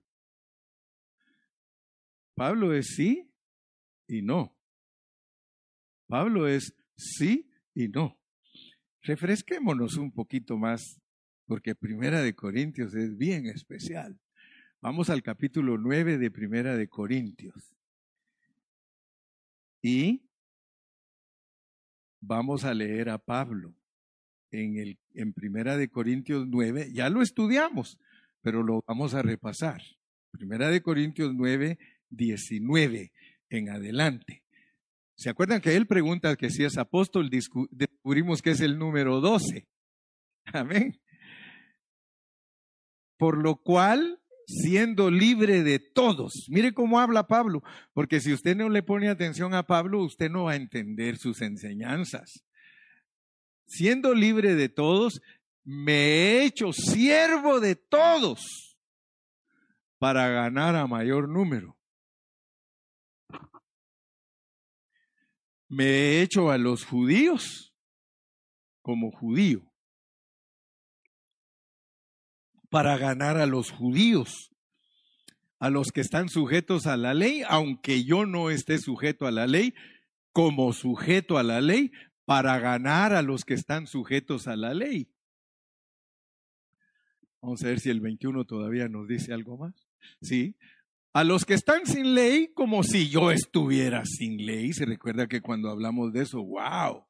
Pablo es sí y no. Pablo es sí y no. Refresquémonos un poquito más, porque Primera de Corintios es bien especial. Vamos al capítulo 9 de Primera de Corintios. Y vamos a leer a Pablo en, el, en Primera de Corintios 9. Ya lo estudiamos, pero lo vamos a repasar. Primera de Corintios 9, 19 en adelante. ¿Se acuerdan que él pregunta que si es apóstol? Descubrimos que es el número 12. Amén. Por lo cual siendo libre de todos. Mire cómo habla Pablo, porque si usted no le pone atención a Pablo, usted no va a entender sus enseñanzas. Siendo libre de todos, me he hecho siervo de todos para ganar a mayor número. Me he hecho a los judíos como judío para ganar a los judíos, a los que están sujetos a la ley, aunque yo no esté sujeto a la ley, como sujeto a la ley, para ganar a los que están sujetos a la ley. Vamos a ver si el 21 todavía nos dice algo más. Sí. A los que están sin ley, como si yo estuviera sin ley. Se recuerda que cuando hablamos de eso, wow,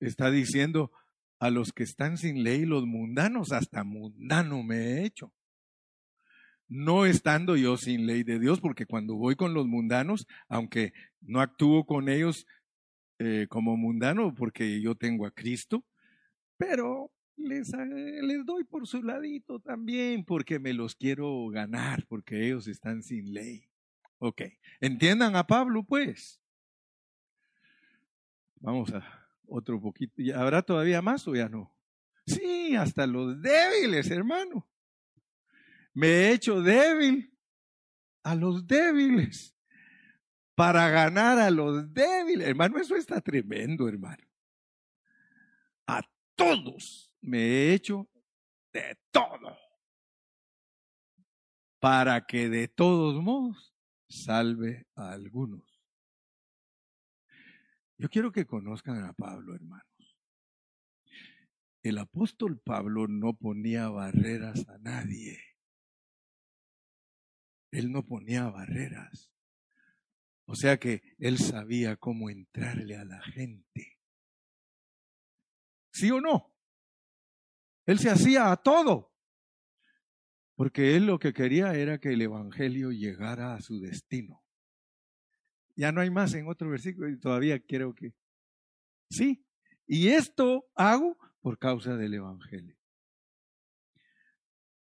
está diciendo, a los que están sin ley, los mundanos, hasta mundano me he hecho. No estando yo sin ley de Dios, porque cuando voy con los mundanos, aunque no actúo con ellos eh, como mundano, porque yo tengo a Cristo, pero les, les doy por su ladito también, porque me los quiero ganar, porque ellos están sin ley. Ok, entiendan a Pablo pues. Vamos a otro poquito. ¿Habrá todavía más o ya no? Sí, hasta los débiles, hermano. Me he hecho débil a los débiles para ganar a los débiles. Hermano, eso está tremendo, hermano. A todos me he hecho de todo para que de todos modos salve a algunos. Yo quiero que conozcan a Pablo, hermanos. El apóstol Pablo no ponía barreras a nadie. Él no ponía barreras. O sea que él sabía cómo entrarle a la gente. ¿Sí o no? Él se hacía a todo. Porque él lo que quería era que el Evangelio llegara a su destino. Ya no hay más en otro versículo y todavía quiero que... Sí, y esto hago por causa del Evangelio,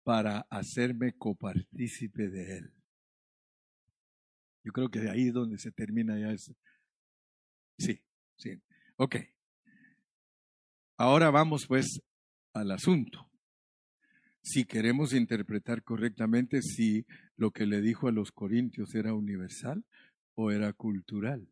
para hacerme copartícipe de él. Yo creo que de ahí es donde se termina ya eso. Sí, sí. Ok. Ahora vamos pues al asunto. Si queremos interpretar correctamente si lo que le dijo a los corintios era universal o era cultural.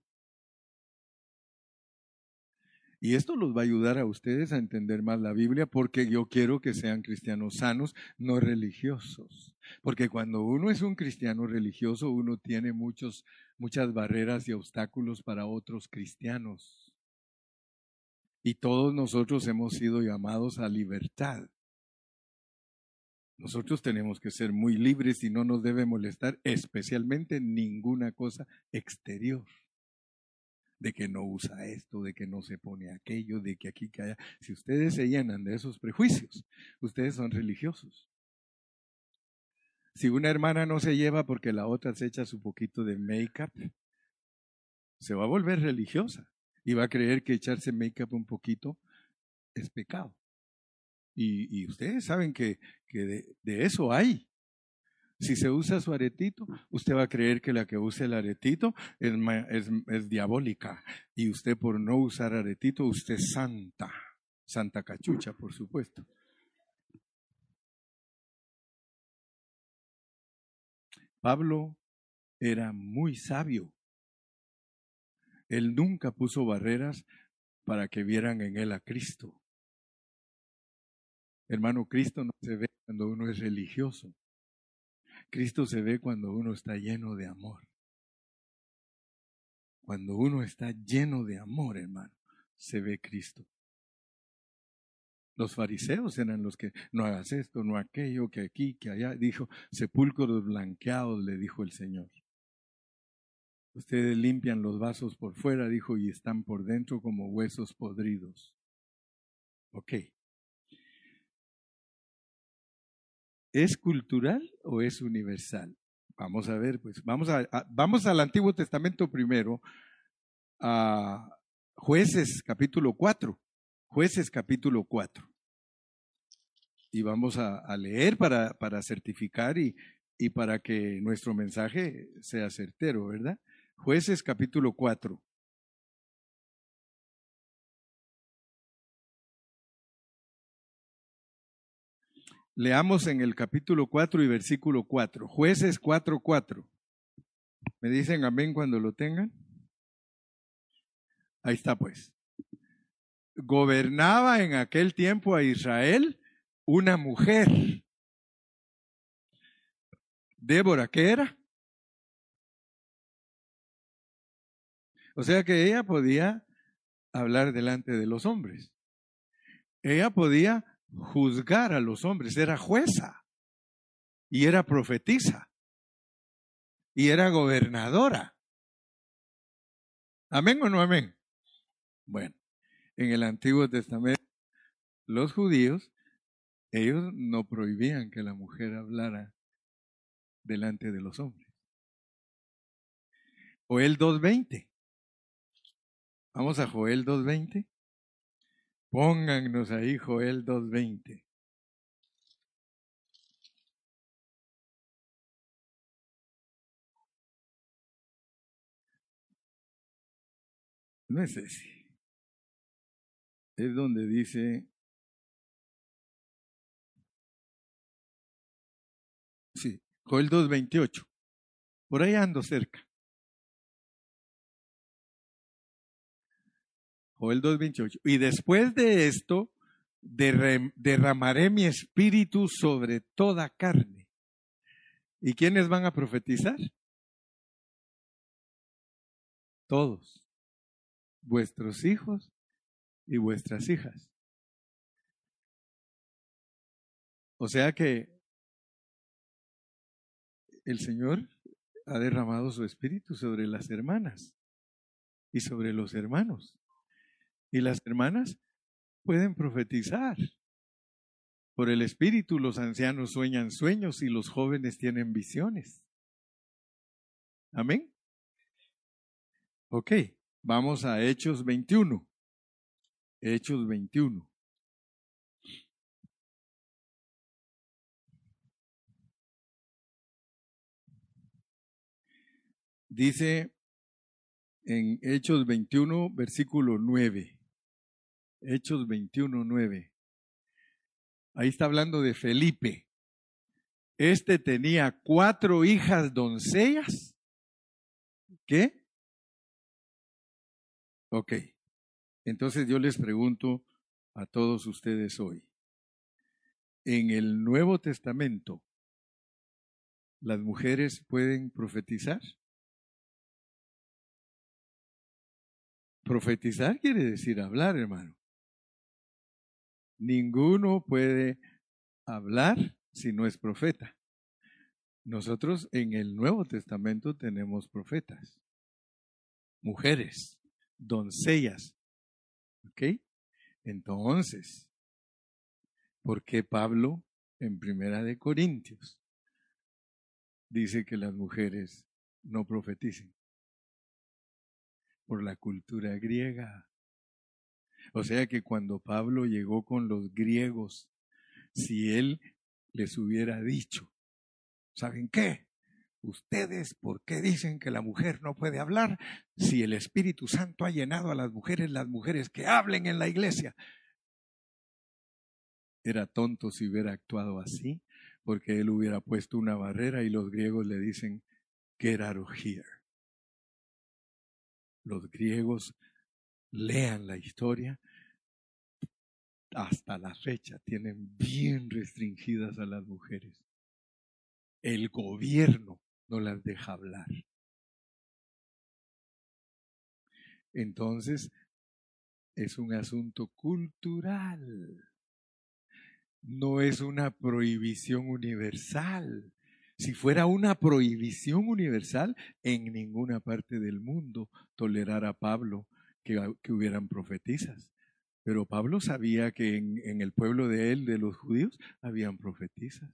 Y esto los va a ayudar a ustedes a entender más la Biblia porque yo quiero que sean cristianos sanos, no religiosos. Porque cuando uno es un cristiano religioso, uno tiene muchos, muchas barreras y obstáculos para otros cristianos. Y todos nosotros hemos sido llamados a libertad. Nosotros tenemos que ser muy libres y no nos debe molestar especialmente ninguna cosa exterior de que no usa esto, de que no se pone aquello, de que aquí, que allá. Si ustedes se llenan de esos prejuicios, ustedes son religiosos. Si una hermana no se lleva porque la otra se echa su poquito de make-up, se va a volver religiosa y va a creer que echarse make-up un poquito es pecado. Y, ustedes saben que, de eso hay. Si se usa su aretito, usted va a creer que la que usa el aretito es, es, diabólica. Y usted por no usar aretito, usted es santa. Santa cachucha, por supuesto. Pablo era muy sabio. Él nunca puso barreras para que vieran en él a Cristo. Hermano, Cristo no se ve cuando uno es religioso. Cristo se ve cuando uno está lleno de amor. Cuando uno está lleno de amor, hermano, se ve Cristo. Los fariseos eran los que no hagas esto, no aquello, que aquí, que allá. Dijo, sepulcros blanqueados, le dijo el Señor. Ustedes limpian los vasos por fuera, dijo, y están por dentro como huesos podridos. Ok. ¿Es cultural o es universal? Vamos a ver, pues vamos, a, vamos al Antiguo Testamento primero, a jueces capítulo 4, jueces capítulo 4. Y vamos a, leer para, para certificar y, y para que nuestro mensaje sea certero, ¿verdad? Jueces capítulo 4. Leamos en el capítulo 4 y versículo 4. Jueces 4, 4. ¿Me dicen amén cuando lo tengan? Ahí está pues. Gobernaba en aquel tiempo a Israel una mujer. Débora, ¿qué era? O sea que ella podía hablar delante de los hombres. Ella podía juzgar a los hombres, era jueza y era profetisa y era gobernadora. ¿Amén o no amén? Bueno, en el Antiguo Testamento, los judíos, ellos no prohibían que la mujer hablara delante de los hombres. Joel 2.20. Vamos a Joel 2.20. Póngannos ahí Joel 2.20. No es ese. Es donde dice, sí, Joel 2.28. Por ahí ando cerca. Joel 2.28. Y después de esto, derramaré mi espíritu sobre toda carne. ¿Y quiénes van a profetizar? Todos. Vuestros hijos y vuestras hijas. O sea que el Señor ha derramado su espíritu sobre las hermanas y sobre los hermanos. Y las hermanas pueden profetizar. Por el espíritu los ancianos sueñan sueños y los jóvenes tienen visiones. Amén. Ok, vamos a Hechos 21. Hechos 21. Dice en Hechos 21, versículo 9. Hechos 21, 9. Ahí está hablando de Felipe. Este tenía cuatro hijas doncellas. ¿Qué? Ok. Entonces yo les pregunto a todos ustedes hoy. En el Nuevo Testamento, ¿las mujeres pueden profetizar? Profetizar quiere decir hablar, hermano. Ninguno puede hablar si no es profeta. Nosotros en el Nuevo Testamento tenemos profetas, mujeres, doncellas. ¿Ok? Entonces, ¿por qué Pablo en Primera de Corintios dice que las mujeres no profeticen? por la cultura griega. O sea que cuando Pablo llegó con los griegos, si él les hubiera dicho, ¿saben qué? Ustedes, ¿por qué dicen que la mujer no puede hablar? Si el Espíritu Santo ha llenado a las mujeres, las mujeres que hablen en la iglesia. Era tonto si hubiera actuado así, porque él hubiera puesto una barrera y los griegos le dicen, get out of los griegos lean la historia, hasta la fecha tienen bien restringidas a las mujeres. El gobierno no las deja hablar. Entonces, es un asunto cultural. No es una prohibición universal. Si fuera una prohibición universal, en ninguna parte del mundo tolerara a Pablo que, hubieran profetizas. Pero Pablo sabía que en, el pueblo de él, de los judíos, habían profetizas.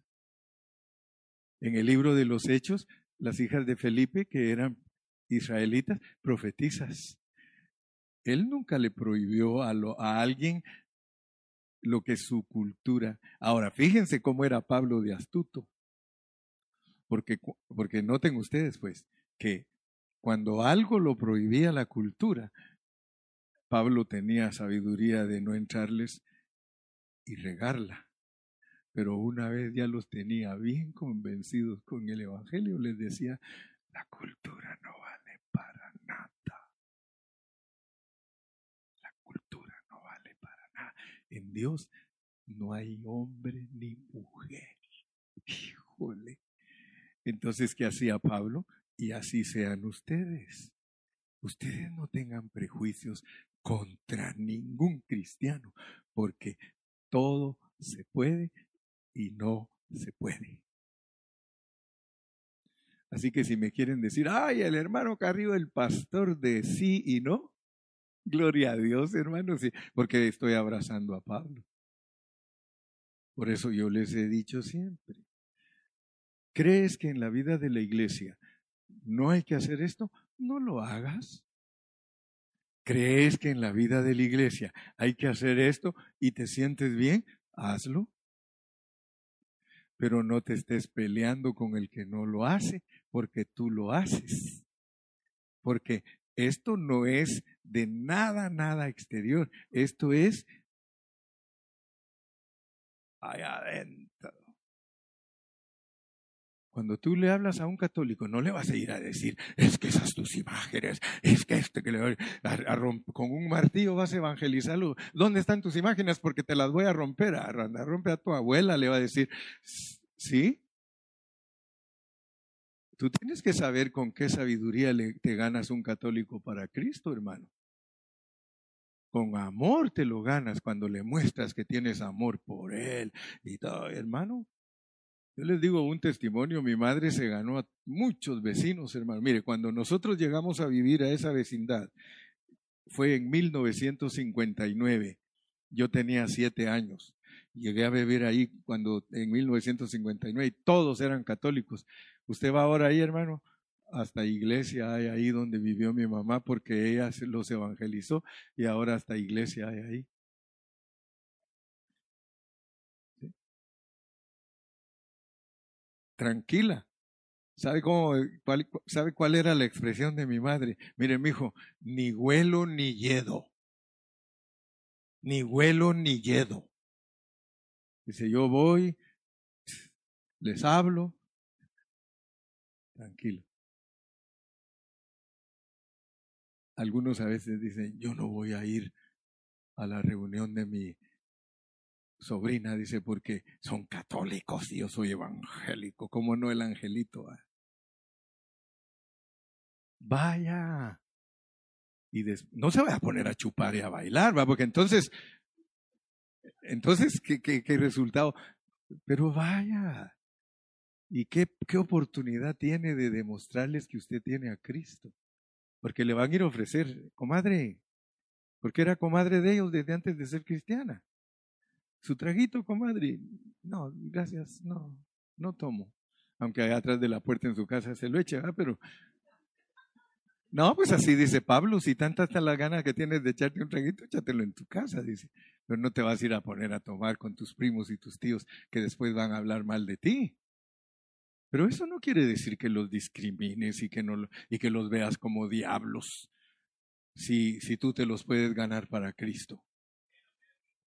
En el libro de los Hechos, las hijas de Felipe, que eran israelitas, profetizas. Él nunca le prohibió a alguien lo que su cultura. Ahora, fíjense cómo era Pablo de astuto. Porque, porque noten ustedes, pues, que cuando algo lo prohibía la cultura, Pablo tenía sabiduría de no entrarles y regarla. Pero una vez ya los tenía bien convencidos con el Evangelio, les decía, la cultura no vale para nada. La cultura no vale para nada. En Dios no hay hombre ni mujer. Híjole. Entonces, ¿qué hacía Pablo? Y así sean ustedes. Ustedes no tengan prejuicios contra ningún cristiano, porque todo se puede y no se puede. Así que si me quieren decir, ay, el hermano Carrillo, el pastor de sí y no, gloria a Dios, hermano, sí, porque estoy abrazando a Pablo. Por eso yo les he dicho siempre, ¿Crees que en la vida de la iglesia no hay que hacer esto? No lo hagas. Crees que en la vida de la iglesia hay que hacer esto y te sientes bien, hazlo. Pero no te estés peleando con el que no lo hace, porque tú lo haces. Porque esto no es de nada, nada exterior. Esto es allá adentro. Cuando tú le hablas a un católico, no le vas a ir a decir, es que esas tus imágenes, es que este que le a, con un martillo vas a evangelizarlo. ¿Dónde están tus imágenes? Porque te las voy a romper. A, a rompe a tu abuela, le va a decir, ¿sí? Tú tienes que saber con qué sabiduría le, te ganas un católico para Cristo, hermano. Con amor te lo ganas cuando le muestras que tienes amor por Él y todo, hermano. Yo les digo un testimonio, mi madre se ganó a muchos vecinos, hermano. Mire, cuando nosotros llegamos a vivir a esa vecindad, fue en 1959. Yo tenía siete años. Llegué a vivir ahí cuando en 1959 todos eran católicos. Usted va ahora ahí, hermano, hasta iglesia hay ahí donde vivió mi mamá porque ella los evangelizó y ahora hasta iglesia hay ahí. Tranquila. ¿Sabe, cómo, cuál, ¿Sabe cuál era la expresión de mi madre? Mire, mi hijo, ni huelo ni yedo. Ni huelo ni yedo. Dice, yo voy, les hablo, tranquilo. Algunos a veces dicen, yo no voy a ir a la reunión de mi sobrina, dice, porque son católicos y yo soy evangélico, como no el angelito? Vaya. Y no se vaya a poner a chupar y a bailar, ¿va? porque entonces, entonces, ¿qué, qué, qué resultado? Pero vaya. ¿Y qué, qué oportunidad tiene de demostrarles que usted tiene a Cristo? Porque le van a ir a ofrecer, comadre, porque era comadre de ellos desde antes de ser cristiana. Su traguito, comadre. No, gracias, no, no tomo. Aunque allá atrás de la puerta en su casa se lo echa, pero. No, pues así dice Pablo, si tanta está la gana que tienes de echarte un traguito, échatelo en tu casa, dice. Pero no te vas a ir a poner a tomar con tus primos y tus tíos que después van a hablar mal de ti. Pero eso no quiere decir que los discrimines y que, no, y que los veas como diablos, si, si tú te los puedes ganar para Cristo.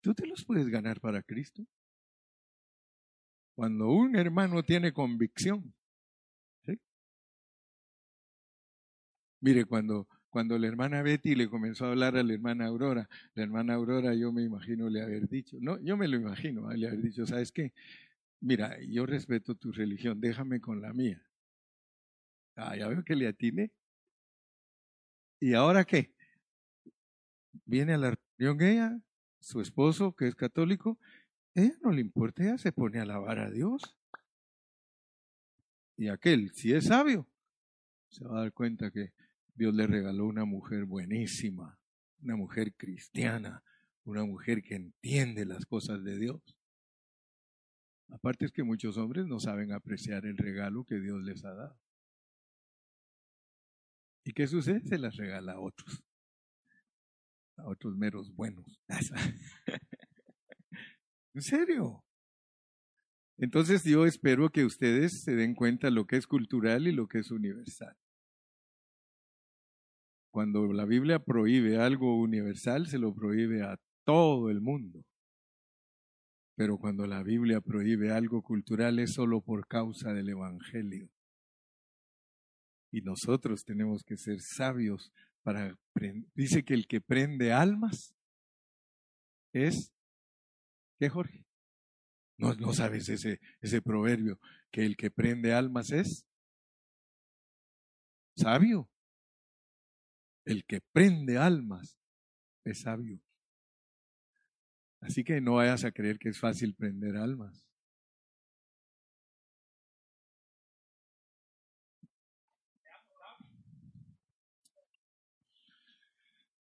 ¿Tú te los puedes ganar para Cristo? Cuando un hermano tiene convicción. Mire, cuando, cuando la hermana Betty le comenzó a hablar a la hermana Aurora, la hermana Aurora yo me imagino le haber dicho, no, yo me lo imagino, le haber dicho, ¿sabes qué? Mira, yo respeto tu religión, déjame con la mía. Ah, ya veo que le atine. ¿Y ahora qué? Viene a la reunión ella, su esposo, que es católico, ella no le importa, ella se pone a alabar a Dios. Y aquel, si es sabio, se va a dar cuenta que Dios le regaló una mujer buenísima, una mujer cristiana, una mujer que entiende las cosas de Dios. Aparte es que muchos hombres no saben apreciar el regalo que Dios les ha dado. ¿Y qué sucede? Se las regala a otros a otros meros buenos. en serio. Entonces yo espero que ustedes se den cuenta lo que es cultural y lo que es universal. Cuando la Biblia prohíbe algo universal, se lo prohíbe a todo el mundo. Pero cuando la Biblia prohíbe algo cultural es solo por causa del Evangelio. Y nosotros tenemos que ser sabios para dice que el que prende almas es ¿qué Jorge? No, no sabes ese, ese proverbio, que el que prende almas es sabio. El que prende almas es sabio. Así que no vayas a creer que es fácil prender almas.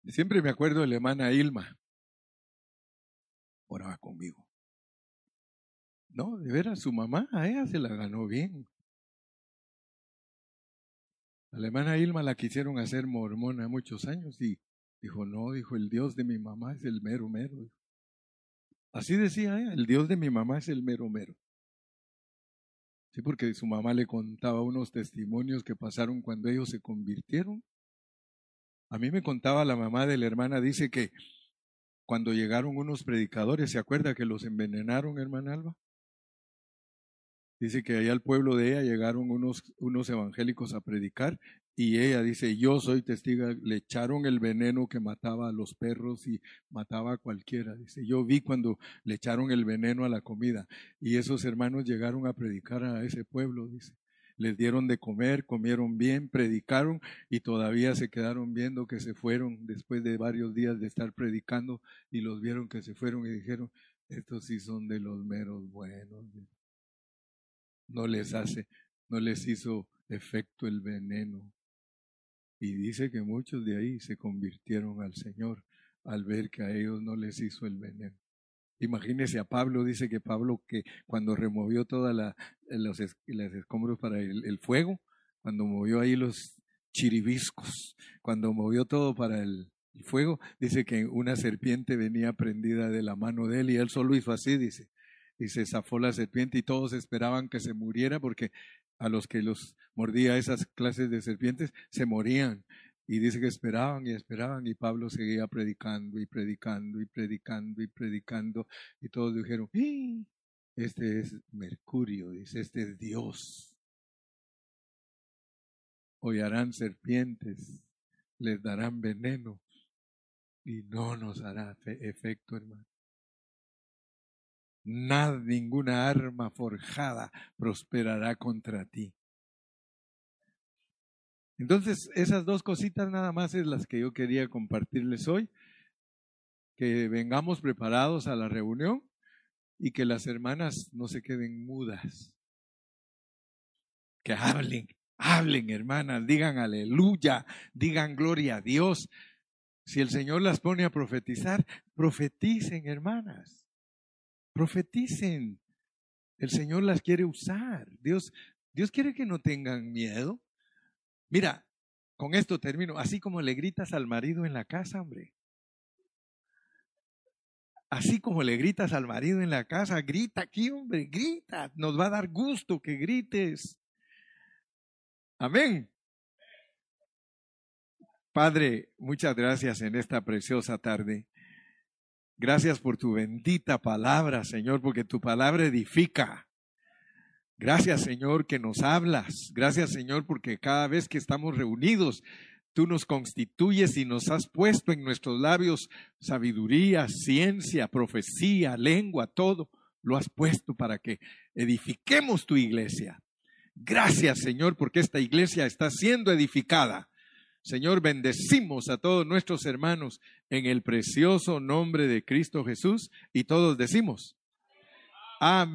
Siempre me acuerdo de la hermana Ilma. Oraba conmigo. No, de veras, su mamá, a ella se la ganó bien. La hermana Ilma la quisieron hacer mormona muchos años y Dijo, no, dijo, el Dios de mi mamá es el mero mero. Así decía ella, el Dios de mi mamá es el mero mero. Sí, porque su mamá le contaba unos testimonios que pasaron cuando ellos se convirtieron. A mí me contaba la mamá de la hermana, dice que cuando llegaron unos predicadores, ¿se acuerda que los envenenaron, hermana Alba? Dice que allá al pueblo de ella llegaron unos, unos evangélicos a predicar y ella dice, yo soy testiga, le echaron el veneno que mataba a los perros y mataba a cualquiera. Dice, yo vi cuando le echaron el veneno a la comida y esos hermanos llegaron a predicar a ese pueblo, dice. Les dieron de comer, comieron bien, predicaron y todavía se quedaron viendo que se fueron después de varios días de estar predicando y los vieron que se fueron y dijeron, estos sí son de los meros buenos no les hace, no les hizo efecto el veneno. Y dice que muchos de ahí se convirtieron al Señor al ver que a ellos no les hizo el veneno. Imagínese a Pablo, dice que Pablo que cuando removió todas la, los, escombros para el, el, fuego, cuando movió ahí los chiribiscos, cuando movió todo para el, el fuego, dice que una serpiente venía prendida de la mano de él y él solo hizo así, dice, y se zafó la serpiente y todos esperaban que se muriera porque a los que los mordía esas clases de serpientes se morían. Y dice que esperaban y esperaban y Pablo seguía predicando y predicando y predicando y predicando y todos dijeron, este es Mercurio, dice, este es Dios. Hollarán serpientes, les darán veneno y no nos hará efecto, hermano. Nada, ninguna arma forjada prosperará contra ti. Entonces, esas dos cositas nada más es las que yo quería compartirles hoy. Que vengamos preparados a la reunión y que las hermanas no se queden mudas. Que hablen, hablen hermanas, digan aleluya, digan gloria a Dios. Si el Señor las pone a profetizar, profeticen hermanas. Profeticen. El Señor las quiere usar. Dios, Dios quiere que no tengan miedo. Mira, con esto termino. Así como le gritas al marido en la casa, hombre. Así como le gritas al marido en la casa, grita aquí, hombre, grita. Nos va a dar gusto que grites. Amén. Padre, muchas gracias en esta preciosa tarde. Gracias por tu bendita palabra, Señor, porque tu palabra edifica. Gracias, Señor, que nos hablas. Gracias, Señor, porque cada vez que estamos reunidos, tú nos constituyes y nos has puesto en nuestros labios sabiduría, ciencia, profecía, lengua, todo. Lo has puesto para que edifiquemos tu iglesia. Gracias, Señor, porque esta iglesia está siendo edificada Señor, bendecimos a todos nuestros hermanos en el precioso nombre de Cristo Jesús y todos decimos, amén.